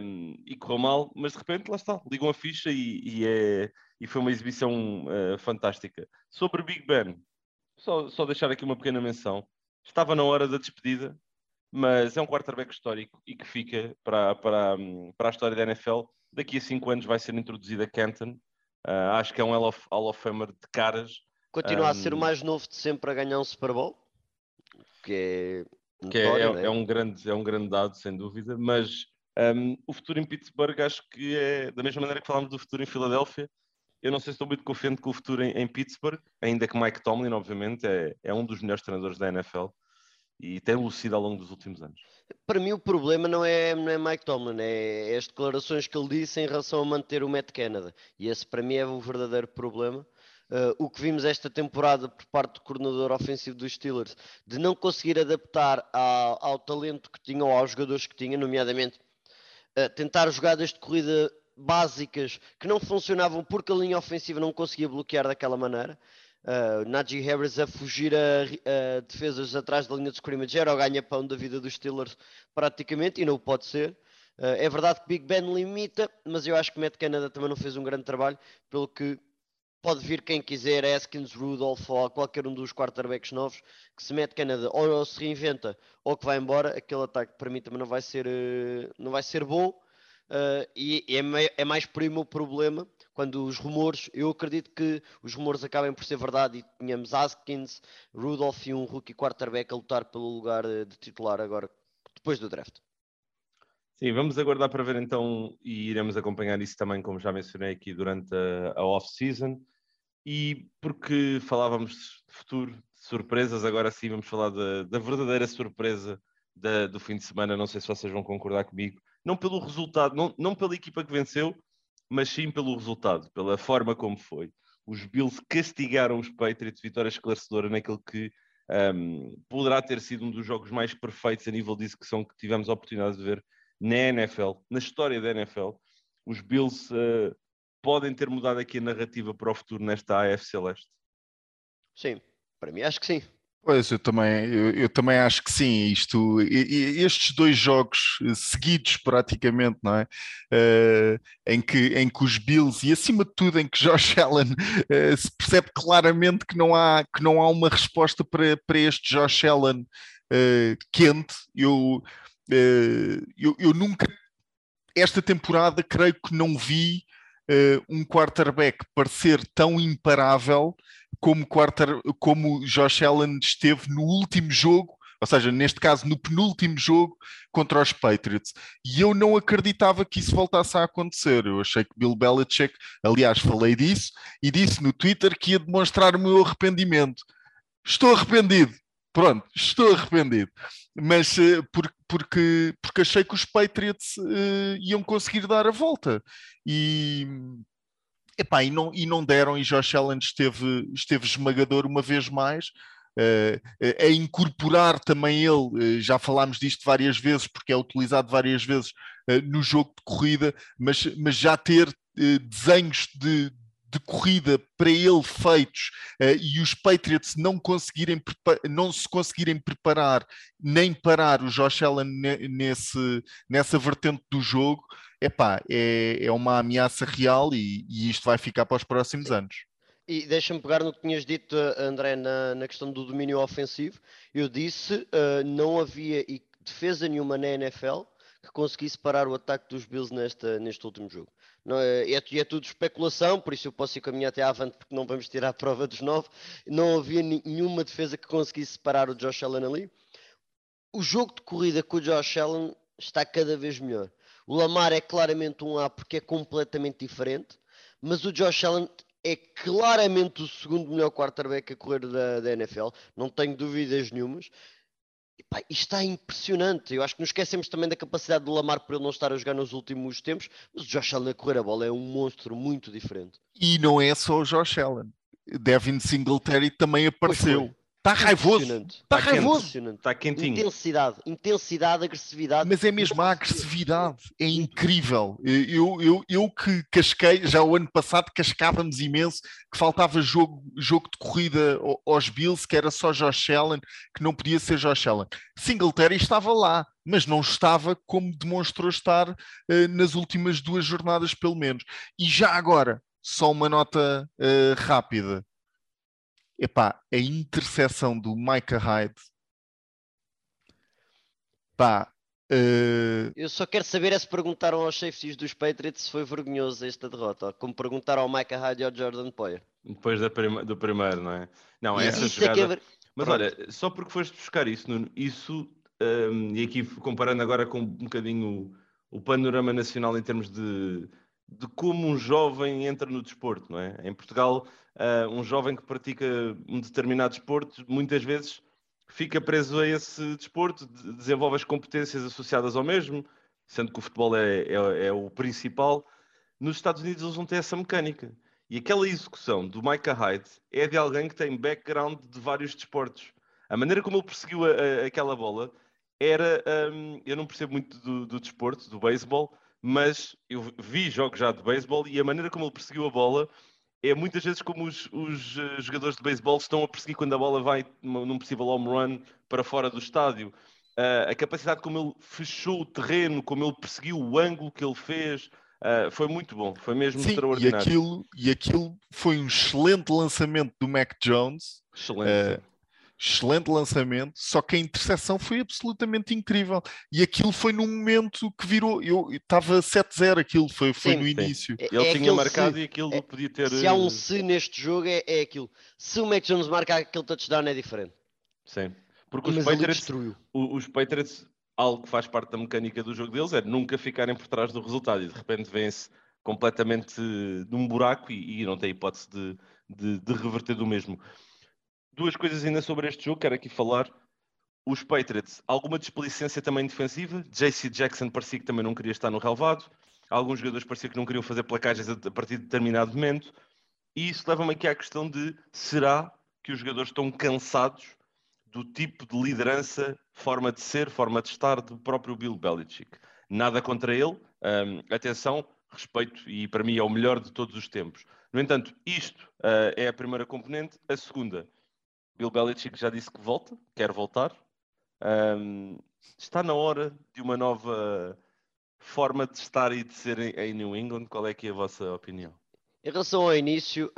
um, e correu mal, mas de repente lá está, ligam a ficha e, e, é, e foi uma exibição uh, fantástica. Sobre Big Ben, só, só deixar aqui uma pequena menção. Estava na hora da despedida, mas é um quarterback histórico e que fica para, para, para a história da NFL. Daqui a cinco anos vai ser introduzido a Canton. Uh, acho que é um Hall of, Hall of Famer de caras. Continua um, a ser o mais novo de sempre a ganhar um Super Bowl, que é, que é, é, é, um grande, é um grande dado, sem dúvida, mas um, o futuro em Pittsburgh acho que é da mesma maneira que falámos do futuro em Filadélfia. Eu não sei se estou muito confiante com o futuro em, em Pittsburgh, ainda que Mike Tomlin, obviamente, é, é um dos melhores treinadores da NFL e tem lucido ao longo dos últimos anos. Para mim o problema não é, não é Mike Tomlin, é, é as declarações que ele disse em relação a manter o Matt Canada. E esse para mim é o verdadeiro problema. Uh, o que vimos esta temporada por parte do coordenador ofensivo dos Steelers, de não conseguir adaptar ao, ao talento que tinha ou aos jogadores que tinha, nomeadamente tentar jogadas de corrida básicas que não funcionavam porque a linha ofensiva não conseguia bloquear daquela maneira. Uh, Najee Harris a fugir a, a, defesas atrás da linha de scrimmage era o ganha-pão da vida dos Steelers praticamente e não pode ser. Uh, é verdade que Big Ben limita, mas eu acho que Matt Canada também não fez um grande trabalho, pelo que pode vir quem quiser, Askins, Rudolph ou qualquer um dos quarterbacks novos, que se mete Canada ou se reinventa ou que vai embora, aquele ataque para mim também não vai ser, uh, não vai ser bom. Uh, e, é, é, mais aí o problema quando os rumores, eu acredito que os rumores acabem por ser verdade e tenhamos Askins, Rudolph e um rookie quarterback a lutar pelo lugar de titular agora, depois do draft. Sim, vamos aguardar para ver então e iremos acompanhar isso também, como já mencionei aqui durante a, a off-season. E porque falávamos de futuro, de surpresas, agora sim vamos falar da, da verdadeira surpresa da, do fim de semana. Não sei se vocês vão concordar comigo. Não pelo resultado, não, não pela equipa que venceu, mas sim pelo resultado, pela forma como foi. Os Bills castigaram os Patriots, vitória esclarecedora naquele que um, poderá ter sido um dos jogos mais perfeitos a nível de execução que tivemos a oportunidade de ver na NFL, na história da NFL. Os Bills uh, podem ter mudado aqui a narrativa para o futuro nesta AF Celeste? Sim, para mim acho que sim. Pois, eu também, eu, eu, também acho que sim. Isto, estes dois jogos seguidos, praticamente, não é? Uh, em, que, em que os Bills e acima de tudo em que Josh Allen uh, se percebe claramente que não há, que não há uma resposta para, para este Josh Allen uh, quente. Eu, eu, eu nunca, esta temporada, creio que não vi um quarterback parecer tão imparável como, quarter, como Josh Allen esteve no último jogo, ou seja, neste caso no penúltimo jogo contra os Patriots. E eu não acreditava que isso voltasse a acontecer. Eu achei que Bill Belichick, aliás, falei disso e disse no Twitter que ia demonstrar o meu arrependimento. Estou arrependido. Pronto, estou arrependido. Mas uh, por, porque, porque achei que os Patriots uh, iam conseguir dar a volta. E, epá, e, não, e não deram, e Josh Allen esteve, esteve esmagador uma vez mais. Uh, a incorporar também ele, já falámos disto várias vezes, porque é utilizado várias vezes no jogo de corrida, mas, mas já ter desenhos de, de corrida para ele feitos uh, e os Patriots não conseguirem não se conseguirem preparar nem parar o Josh Allen nesse, nessa vertente do jogo, epá, é, é uma ameaça real e, e isto vai ficar para os próximos anos. E deixa-me pegar no que tinhas dito, André, na, na questão do domínio ofensivo. Eu disse uh, não havia defesa nenhuma na NFL que conseguisse parar o ataque dos Bills nesta, neste último jogo. Não é, é, é, tudo especulação, por isso eu posso ir caminhar até à avante porque não vamos tirar a prova dos nove. Não havia nenhuma defesa que conseguisse parar o Josh Allen ali. O jogo de corrida com o Josh Allen está cada vez melhor. O Lamar é claramente um A porque é completamente diferente, mas o Josh Allen é claramente o segundo melhor quarterback a correr da, da NFL, não tenho dúvidas nenhumas. Epá, isto está impressionante. Eu acho que nos esquecemos também da capacidade do Lamar por ele não estar a jogar nos últimos tempos, mas o Josh Allen a correr a bola é um monstro muito diferente. E não é só o Josh Allen. Devin Singletary também apareceu. Está raivoso. Está raivoso. Está quentinho. Intensidade, intensidade, agressividade. Mas é mesmo a agressividade. É incrível. Eu, eu, eu que casquei, já o ano passado cascávamos imenso que faltava jogo, jogo de corrida aos Bills, que era só Josh Allen, que não podia ser Josh Allen. Singletary estava lá, mas não estava como demonstrou estar uh, nas últimas duas jornadas, pelo menos. E já agora, só uma nota uh, rápida epá, a interseção do Micah Hyde, pá, Uh... Eu só quero saber é se perguntaram aos safeties dos Patriots se foi vergonhoso esta derrota, como perguntaram ao Micah Hyde e ao Jordan Poyer. Depois prima, do primeiro, não é? Não, yeah. essa é jogada... É ver... Mas Pronto. olha, só porque foste buscar isso, Nuno, isso, um, e aqui comparando agora com um bocadinho o, o panorama nacional em termos de, de como um jovem entra no desporto, não é? Em Portugal uh, um jovem que pratica um determinado desporto muitas vezes fica preso a esse desporto, desenvolve as competências associadas ao mesmo, sendo que o futebol é, é, é o principal. Nos Estados Unidos eles não têm essa mecânica. E aquela execução do Micah Hyde é de alguém que tem background de vários desportos. A maneira como ele perseguiu a, a, aquela bola era. Um, eu não percebo muito do, do desporto, do beisebol, mas eu vi jogos já de beisebol e a maneira como ele perseguiu a bola é muitas vezes como os, os uh, jogadores de beisebol estão a perseguir quando a bola vai num possível home run para fora do estádio. Uh, a capacidade como ele fechou o terreno, como ele perseguiu o ângulo que ele fez, uh, foi muito bom, foi mesmo Sim, extraordinário. E aquilo, e aquilo foi um excelente lançamento do Mac Jones. Excelente. Excelente lançamento, só que a interseção foi absolutamente incrível. E aquilo foi num momento que virou. Eu estava 7-0, aquilo foi, foi sim, no sim. início. É, Ele é tinha marcado se, e aquilo é, podia ter. Se há um se neste jogo, é, é aquilo. Se o Mac Jones marcar aquele touchdown, é diferente. Sim. Porque os Patriots, os Patriots, algo que faz parte da mecânica do jogo deles é nunca ficarem por trás do resultado e de repente vêm-se completamente num buraco e, e não tem hipótese de, de, de reverter do mesmo duas coisas ainda sobre este jogo, quero aqui falar. Os Patriots, alguma displicência também defensiva. JC Jackson parecia que também não queria estar no relevado. Alguns jogadores pareciam que não queriam fazer placagens a partir de determinado momento. E isso leva-me aqui à questão de será que os jogadores estão cansados do tipo de liderança, forma de ser, forma de estar do próprio Bill Belichick? Nada contra ele. Um, atenção, respeito e para mim é o melhor de todos os tempos. No entanto, isto uh, é a primeira componente. A segunda, Bill Belichick já disse que volta, quer voltar. Um, está na hora de uma nova forma de estar e de ser em New England. Qual é que é a vossa opinião? Em relação ao início,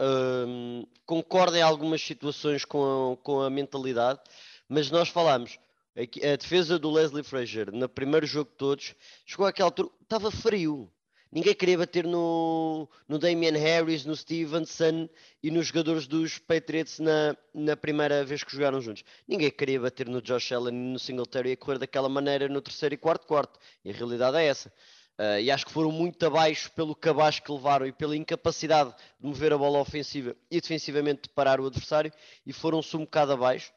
um, concordo em algumas situações com a, com a mentalidade, mas nós falamos, a defesa do Leslie Frazier, no primeiro jogo de todos, chegou àquela altura, estava frio. Ninguém queria bater no, no Damian Harris, no Stevenson e nos jogadores dos Patriots na, na primeira vez que jogaram juntos. Ninguém queria bater no Josh Allen e no Singletary e correr daquela maneira no terceiro e quarto quarto. E a realidade é essa. Uh, e acho que foram muito abaixo pelo cabaz que levaram e pela incapacidade de mover a bola ofensiva e defensivamente de parar o adversário e foram-se um bocado abaixo.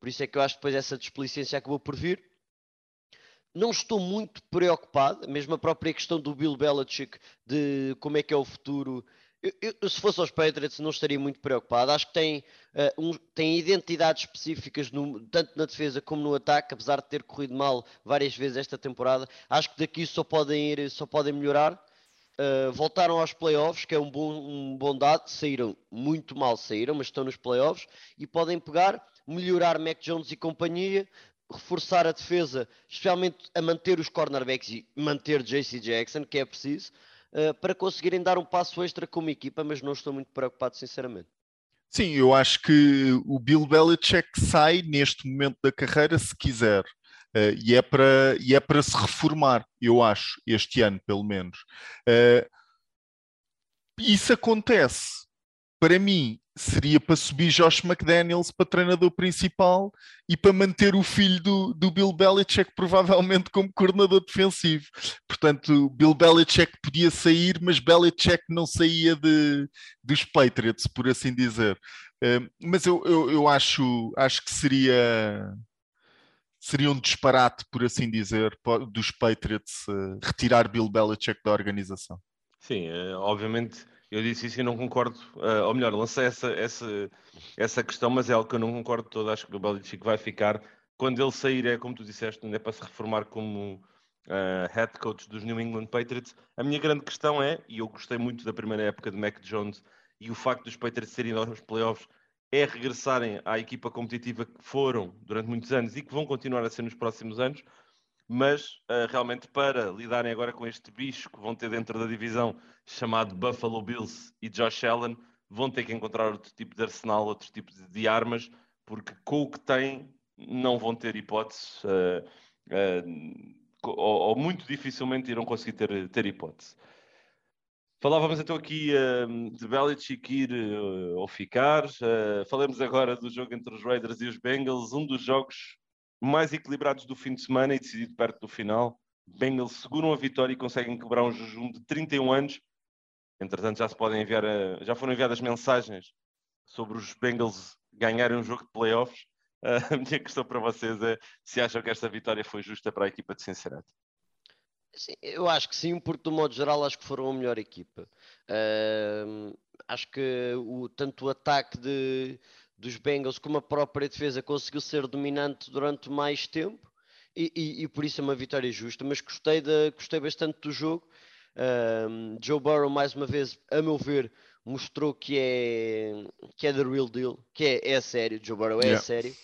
Por isso é que eu acho que depois essa desplicência acabou por vir não estou muito preocupado, mesmo a própria questão do Bill Belichick, de como é que é o futuro. Eu, eu, se fosse aos Patriots, não estaria muito preocupado. Acho que tem, uh, um, tem identidades específicas, no, tanto na defesa como no ataque, apesar de ter corrido mal várias vezes esta temporada. Acho que daqui só podem ir, só podem melhorar. Uh, voltaram aos playoffs, que é um bom, um bom dado. Saíram muito mal, saíram, mas estão nos playoffs e podem pegar, melhorar Mac Jones e companhia, reforçar a defesa, especialmente a manter os cornerbacks e manter JC Jackson, que é preciso, uh, para conseguirem dar um passo extra como equipa, mas não estou muito preocupado, sinceramente. Sim, eu acho que o Bill Belichick sai neste momento da carreira se quiser. Uh, e, é para, e é para se reformar, eu acho, este ano, pelo menos. Uh, isso acontece, para mim, seria para subir Josh McDaniels para treinador principal e para manter o filho do, do Bill Belichick provavelmente como coordenador defensivo. Portanto, Bill Belichick podia sair, mas Belichick não saía de, dos Patriots, por assim dizer. Uh, mas eu, eu, eu, acho, acho que seria seria um disparate, por assim dizer, dos Patriots uh, retirar Bill Belichick da organização. Sim, uh, obviamente eu disse isso e não concordo, uh, ou melhor, lancei essa, essa, essa questão, mas é algo que eu não concordo todo. Acho que o Belichick vai ficar. Quando ele sair, é como tu disseste, não é para se reformar como uh, head coach dos New England Patriots. A minha grande questão é, e eu gostei muito da primeira época de Mac Jones e o facto dos Patriots serem aos playoffs, é regressarem à equipa competitiva que foram durante muitos anos e que vão continuar a ser nos próximos anos mas uh, realmente para lidarem agora com este bicho que vão ter dentro da divisão chamado Buffalo Bills e Josh Allen, vão ter que encontrar outro tipo de arsenal, outro tipo de, de armas, porque com o que têm não vão ter hipóteses, uh, uh, ou, ou, muito dificilmente irão conseguir ter, ter hipótese. Falávamos então aqui de Belichick ir ou ficar. Falemos agora do jogo entre os Raiders e os Bengals, um dos jogos mais equilibrados do fim de semana e decidido perto do final. Bengals seguram a vitória e conseguem quebrar um jejum de 31 anos. Entretanto, já se podem enviar, a, já foram enviadas mensagens sobre os Bengals ganharem um jogo de playoffs. A minha questão para vocês é se acham que esta vitória foi justa para a equipa de Cincinnati. Sim, eu acho que sim, porque do modo geral acho que foram a melhor equipa. Uh, acho que o, tanto o ataque de, dos Bengals como a própria defesa conseguiu ser dominante durante mais tempo e, e, e por isso é uma vitória justa, mas gostei, de, gostei bastante do jogo. Um, Joe Burrow, mais uma vez, a meu ver, mostrou que é, que é the real deal, que é, é sério. Joe Burrow é yeah. sério.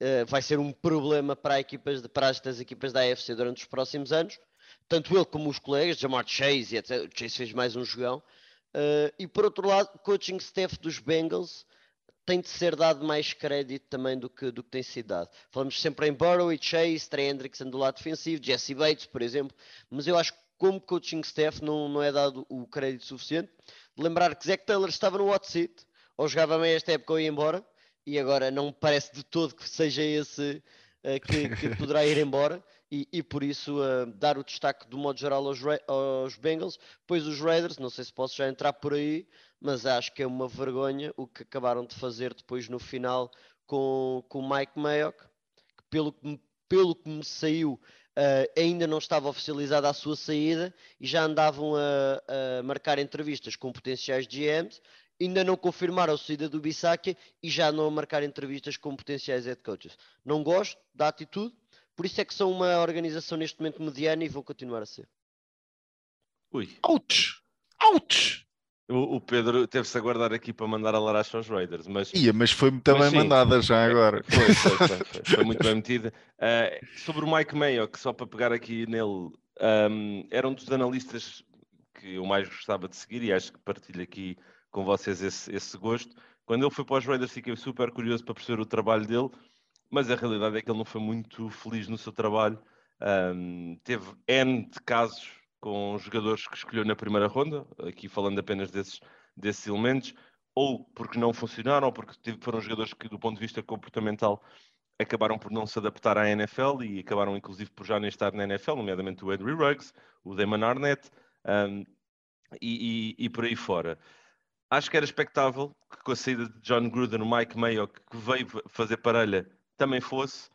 Uh, vai ser um problema para, equipas de, para estas equipas da AFC durante os próximos anos. Tanto ele como os colegas, Jamar Chase, e Chase fez mais um jogão. Uh, e por outro lado, coaching staff dos Bengals tem de ser dado mais crédito também do que, do que tem sido dado. Falamos sempre em Burrow e Chase, Trey Hendrickson do lado defensivo, Jesse Bates, por exemplo, mas eu acho que como coaching staff não, não é dado o crédito suficiente. Lembrar que Zach Taylor estava no hot seat, ou jogava bem esta época ou ia embora, e agora não me parece de todo que seja esse uh, que, que, poderá ir embora, e, e por isso uh, dar o destaque do modo geral aos, aos Bengals, pois os Raiders, não sei se posso já entrar por aí, mas acho que é uma vergonha o que acabaram de fazer depois no final com, com o Mike Mayock, que pelo, pelo que me saiu uh, ainda não estava oficializada a sua saída e já andavam a, a, marcar entrevistas com potenciais GMs, ainda não confirmaram a saída do Bissakia e já não a marcar entrevistas com potenciais head coaches. Não gosto da atitude, por isso é que são uma organização neste momento mediana e vão continuar a ser. Ui. Ouch! Ouch! O, o Pedro teve-se a guardar aqui para mandar a Laracha aos Raiders, mas... Ia, mas foi muito bem mandada já é, agora. Foi, foi, foi, foi, foi muito bem metida. Uh, sobre o Mike Mayo, que só para pegar aqui nele, um, era um dos analistas que eu mais gostava de seguir e acho que partilho aqui com vocês esse, esse gosto. Quando ele foi para os Raiders fiquei super curioso para perceber o trabalho dele, mas a realidade é que ele não foi muito feliz no seu trabalho. Um, teve N de casos com jogadores que escolheu na primeira ronda, aqui falando apenas desses, desses elementos, ou porque não funcionaram, ou porque foram jogadores que, do ponto de vista comportamental, acabaram por não se adaptar à NFL e acabaram, inclusive, por já nem estar na NFL, nomeadamente o Henry Ruggs, o Damon Arnett um, e, e, e, por aí fora. Acho que era expectável que com a saída de John Gruden, o Mike Mayo, que veio fazer parelha, também fosse.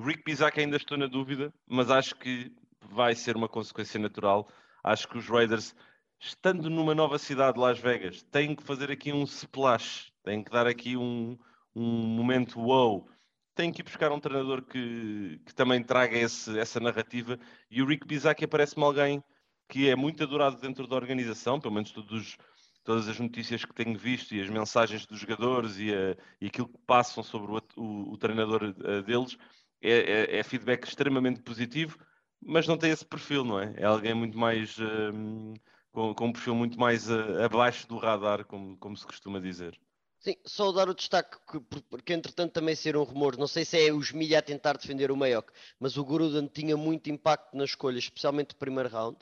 Rick Bizak ainda estou na dúvida, mas acho que vai ser uma consequência natural. Acho que os Raiders, estando numa nova cidade, Las Vegas, têm que fazer aqui um splash, têm que dar aqui um, um momento wow. Têm que ir buscar um treinador que, que também traga esse, essa narrativa. E o Rick Bizaki parece-me alguém que é muito adorado dentro da organização, pelo menos todos, todas as notícias que tenho visto e as mensagens dos jogadores e, a, e aquilo que passam sobre o, o, o treinador uh, deles. É, é, é, feedback extremamente positivo mas não tem esse perfil, não é? É alguém muito mais um, com, com, um perfil muito mais uh, abaixo do radar, como, como se costuma dizer. Sim, só dar o destaque que, porque entretanto também um rumor, não sei se é os milha a tentar defender o Mayock, mas o Gruden tinha muito impacto na escolha, especialmente do primeiro round.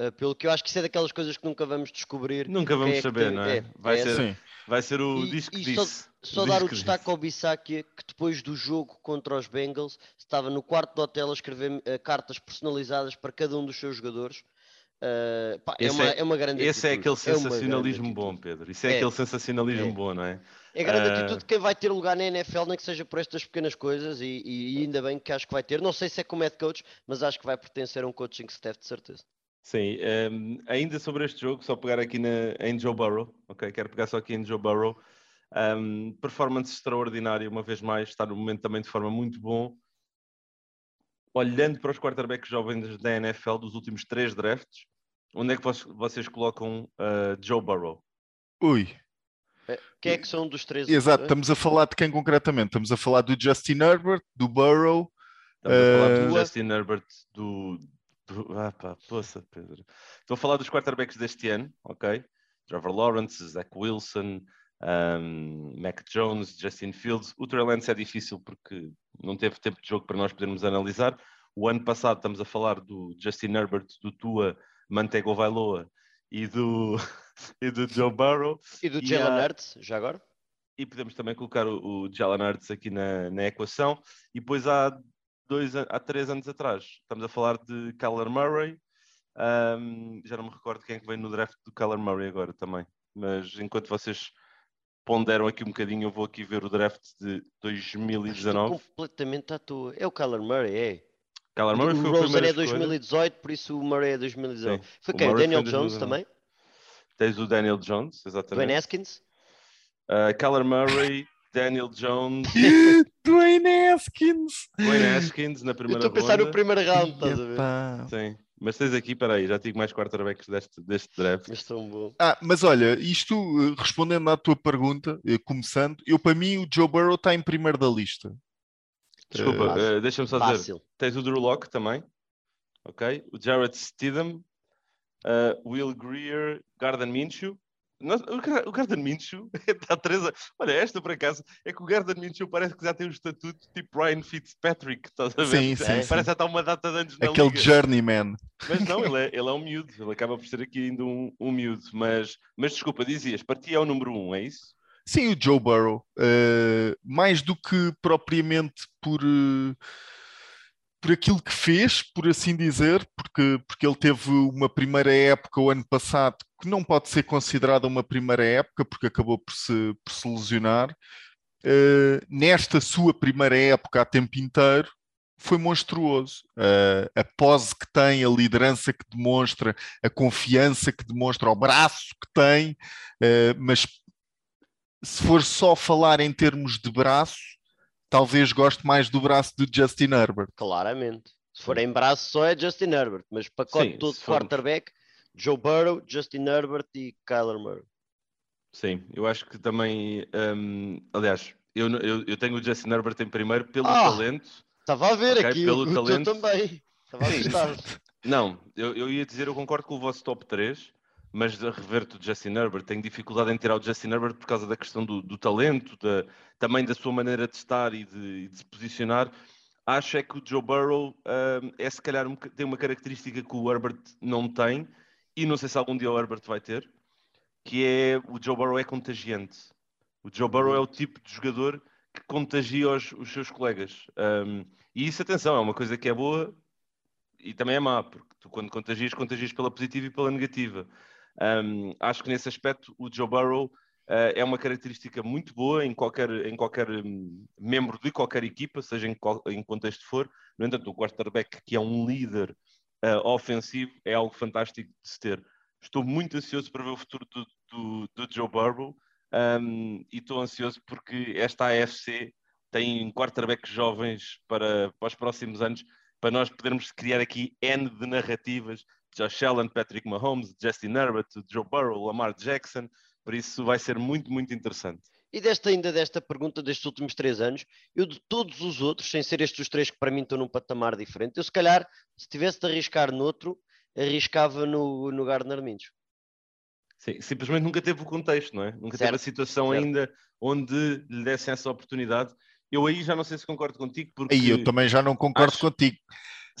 Uh, pelo que eu acho que isso é daquelas coisas que nunca vamos descobrir. Nunca vamos é saber, tem, não é? é vai, é ser, vai ser o e, disco e disse. Só, só dar o destaque ao Bissakia, que depois do jogo contra os Bengals, estava no quarto do hotel a escrever uh, cartas personalizadas para cada um dos seus jogadores. Uh, pá, é, uma, é, uma grande Esse é atitude. é aquele sensacionalismo é bom, Pedro. Isso é, é, aquele sensacionalismo bom, não é? É grande atitude de quem vai ter lugar na NFL, nem que seja por estas pequenas coisas, e, e, ainda bem que acho que vai ter. Não sei se é como head coach, mas acho que vai pertencer a um coaching staff de certeza. Sim, um, ehm, ainda sobre este jogo, só pegar aqui na, em Joe Burrow, ok? Quero pegar só aqui em Joe Burrow. Um, performance extraordinária, uma vez mais, está no momento também de forma muito bom. Olhando para os quarterbacks jovens da NFL dos últimos três drafts, onde é que vocês colocam uh, Joe Burrow? Ui. É, quem é que são dos três? Exato, estamos a falar de quem concretamente? Estamos a falar do Justin Herbert, do Burrow. Estamos uh... a falar do Justin Herbert, do, ah, pá, poça, Pedro. Estou a falar dos quarterbacks deste ano, ok? Trevor Lawrence, Zach Wilson, um, Mac Jones, Justin Fields. O Trey Lance é difícil porque não teve tempo de jogo para nós podermos analisar. O ano passado estamos a falar do Justin Herbert, do Tua Mantego Vailoa e do, e do Joe Burrow. E do Jalen Hurts, já agora? E podemos também colocar o, o Jalen Hurts aqui na, na equação. E depois há dois, há três anos atrás. Estamos a falar de Kyler Murray. Um, já não me recordo quem é que veio no draft do Kyler Murray agora também. Mas enquanto vocês ponderam aqui um bocadinho, eu vou aqui ver o draft de 2019. Estou completamente à toa. É o Kyler Murray, é? Kyler Murray o foi o Rosen é 2018, por isso o Murray é 2019. Sim. Foi quem? O Daniel Jones também? Tens o Daniel Jones, exatamente. Dwayne Haskins? Uh, Kyler Murray, Daniel Jones. Dwayne Haskins! Dwayne Haskins na primeira ronda. Estou a pensar no primeiro round, estás a ver? Sim. Mas tens aqui, peraí, já tive mais quarterbacks deste, deste draft. Mas tão bom. Ah, mas olha, isto eh, respondendo à tua pergunta, eh, começando, eu para mim o Joe Burrow está em primeiro da lista. Desculpa, uh, deixa-me só Fácil. dizer. Tens o Drew Locke também, ok? O Jared Stidham, uh, Will Greer, Garden Minshew, o Gardner Minshew está 3 a... Olha, esta por acaso é que o Gardner Minshew parece que já tem um estatuto tipo Ryan Fitzpatrick, estás a ver? Sim, sim, Parece sim. já está uma data de anos na Aquele liga. journeyman. Mas não, ele é, ele é um miúdo, ele acaba por ser aqui ainda um, um miúdo. Mas, mas desculpa, dizias, para ti é o número 1, um, é isso? Sim, o Joe Burrow. Uh, mais do que propriamente por, uh, por aquilo que fez, por assim dizer, porque, porque ele teve uma primeira época o ano passado que não pode ser considerada uma primeira época, porque acabou por se, por se lesionar. Uh, nesta sua primeira época a tempo inteiro, foi monstruoso. Uh, a pose que tem, a liderança que demonstra, a confiança que demonstra, o braço que tem, uh, mas se for só falar em termos de braço, talvez goste mais do braço de Justin Herbert. Claramente. Se for em braço só é Justin Herbert, mas pacote Sim, todo de formos- quarterback, Joe Burrow, Justin Herbert e Kyler Murray. Sim, eu acho que também. hum, aliás, eu, eu, eu tenho o Justin Herbert em primeiro pelo Ah! talento. Estava a ver Ok, aqui pelo o, o talento. teu também. Estava a gostar. Não, eu, eu ia dizer, eu concordo com o vosso top 3, mas a reverto o Justin Herbert. Tenho dificuldade em tirar o Justin Herbert por causa da questão do, do talento, da, também da sua maneira de estar e de, de se posicionar. Acho é que o Joe Burrow hum, é se calhar um tem uma característica que o Herbert não tem, e não sei se algum dia o Herbert vai ter, que é o Joe Burrow é contagiante. O Joe Burrow é o tipo de jogador que contagia os, os seus colegas. Hum, e isso, atenção, é uma coisa que é boa e também é má, porque tu quando contagias, contagias pela positiva e pela negativa. Um, acho que nesse aspecto o Joe Burrow uh, é uma característica muito boa em qualquer, em qualquer membro de qualquer equipa, seja em, qual, em contexto for. No entanto, o quarterback, que é um líder uh, ofensivo, é algo fantástico de se ter. Estou muito ansioso para ver o futuro do, do, do Joe Burrow um, e estou ansioso porque esta AFC tem quarterbacks jovens para, para os próximos anos para nós podermos criar aqui N de narrativas, Josh Allen, Patrick Mahomes, Justin Herbert, Joe Burrow, Lamar Jackson, por isso vai ser muito, muito interessante. E desta ainda desta pergunta destes últimos três anos, eu de todos os outros, sem ser estes os três que para mim estão num patamar diferente, eu se calhar, se tivesse de arriscar noutro, arriscava no, no Gardner Minshew. Sim, simplesmente nunca teve o contexto, não é? Nunca teve a Certo, situação certo. ainda onde lhe dessem essa oportunidade. Eu aí já não sei se concordo contigo, porque... Aí eu também já não concordo acho- contigo.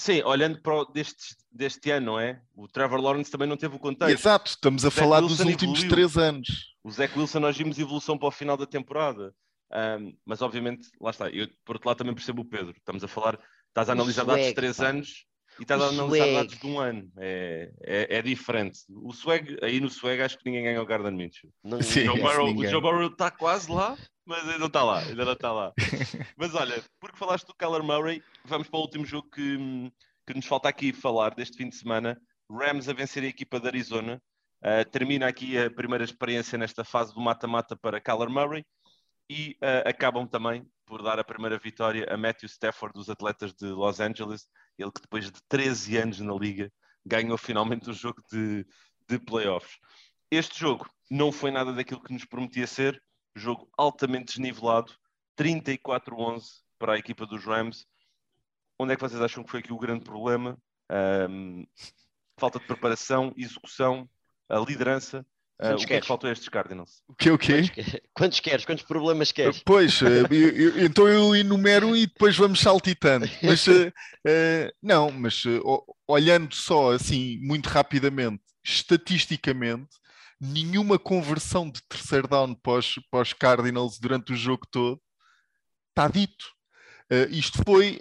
Sim, olhando para o deste, deste ano, não é? O Trevor Lawrence também não teve o contexto. Exato, estamos a falar dos últimos evoluiu. três anos. O Zach Wilson nós vimos evolução para o final da temporada. Ahm, mas obviamente, lá está, eu por outro lado também percebo o Pedro. Estamos a falar, estás a analisar dados de três pá. anos e estás O a analisar swag. dados de um ano. É, é, é diferente. O swag, aí no swag acho que ninguém ganha o Gardner Minshew. Não, Sim. O Joe Burrow- o. Joe Burrow está quase lá, mas ainda não está lá, ainda não está lá. mas olha, porque falaste do Kyler Murray, vamos para o último jogo que, que nos falta aqui falar deste fim de semana. Rams a vencer a equipa de Arizona. Uh, termina aqui a primeira experiência nesta fase do mata-mata para Kyler Murray e uh, acabam também por dar a primeira vitória a Matthew Stafford dos atletas de Los Angeles, ele que depois de 13 anos na liga ganhou finalmente um jogo de, de playoffs. Este jogo não foi nada daquilo que nos prometia ser, jogo altamente desnivelado, 34-11 para a equipa dos Rams. Onde é que vocês acham que foi aqui o grande problema? Ahm, falta de preparação, execução, a liderança. Ah, Quantos o que é que queres? faltou a estes Cardinals? O que o quê? Quantos, quantos queres? Quantos problemas queres? Pois, eh, eu- eu- então eu enumero e depois vamos saltitando. Mas eh, eh, não, mas olhando só assim, muito rapidamente, estatisticamente, nenhuma conversão de terceiro down para os, para os Cardinals durante o jogo todo está dito. Isto foi.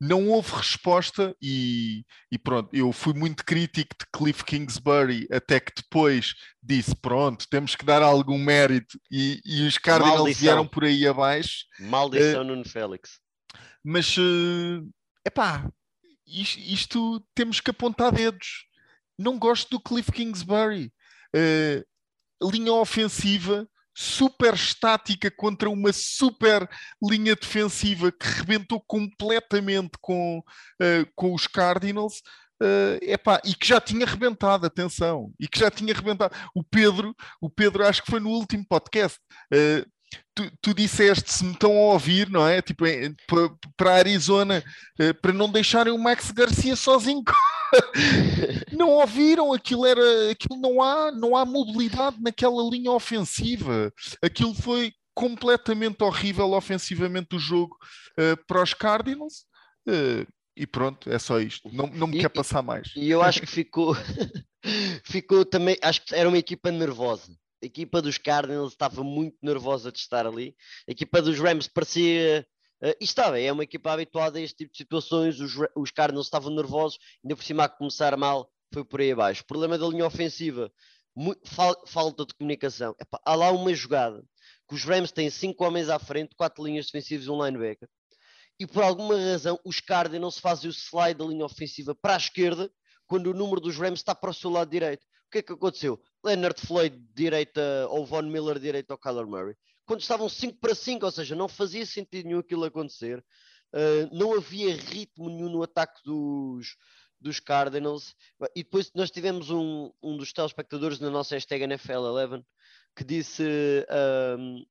Não houve resposta e, e pronto, eu fui muito crítico de Cliff Kingsbury até que depois disse, pronto, temos que dar algum mérito e, e os Cardinals Maldição. vieram por aí abaixo, Maldição Nuno Félix. mas é epá, isto, isto temos que apontar dedos. Não gosto do Cliff Kingsbury. Eh, linha ofensiva super estática contra uma super linha defensiva que rebentou completamente com, eh, com os Cardinals. eh, epá, e que já tinha rebentado, atenção, e que já tinha rebentado. O Pedro, o Pedro acho que foi no último podcast. eh, tu, tu disseste se me estão a ouvir, não é? Tipo, pa- para Arizona, eh, para não deixarem o Max Garcia sozinho não ouviram, aquilo era, aquilo não há, não há mobilidade naquela linha ofensiva. Aquilo foi completamente horrível ofensivamente o jogo uh, para os Cardinals. Uh, e pronto, é só isto. Não, não me e, quer passar mais. E eu acho que ficou, ficou também, acho que era uma equipa nervosa. A equipa dos Cardinals estava muito nervosa de estar ali. A equipa dos Rams parecia Uh, e estava, é uma equipa habituada a este tipo de situações. Os, os Cardinals estavam nervosos, ainda por cima a começar mal, foi por aí abaixo. Problema da linha ofensiva, fal, falta de comunicação. Epá, há lá uma jogada que os Rams têm cinco homens à frente, quatro linhas defensivas e um linebacker. E por alguma razão os Cardinals fazem o slide da linha ofensiva para a esquerda quando o número dos Rams está para o seu lado direito. O que é que aconteceu? Leonard Floyd direita ou Von Miller direita ao Kyler Murray quando estavam 5 para 5, ou seja, não fazia sentido nenhum aquilo acontecer, uh, não havia ritmo nenhum no ataque dos, dos Cardinals. E depois nós tivemos um, um dos telespectadores na nossa hashtag NFL11 que disse um,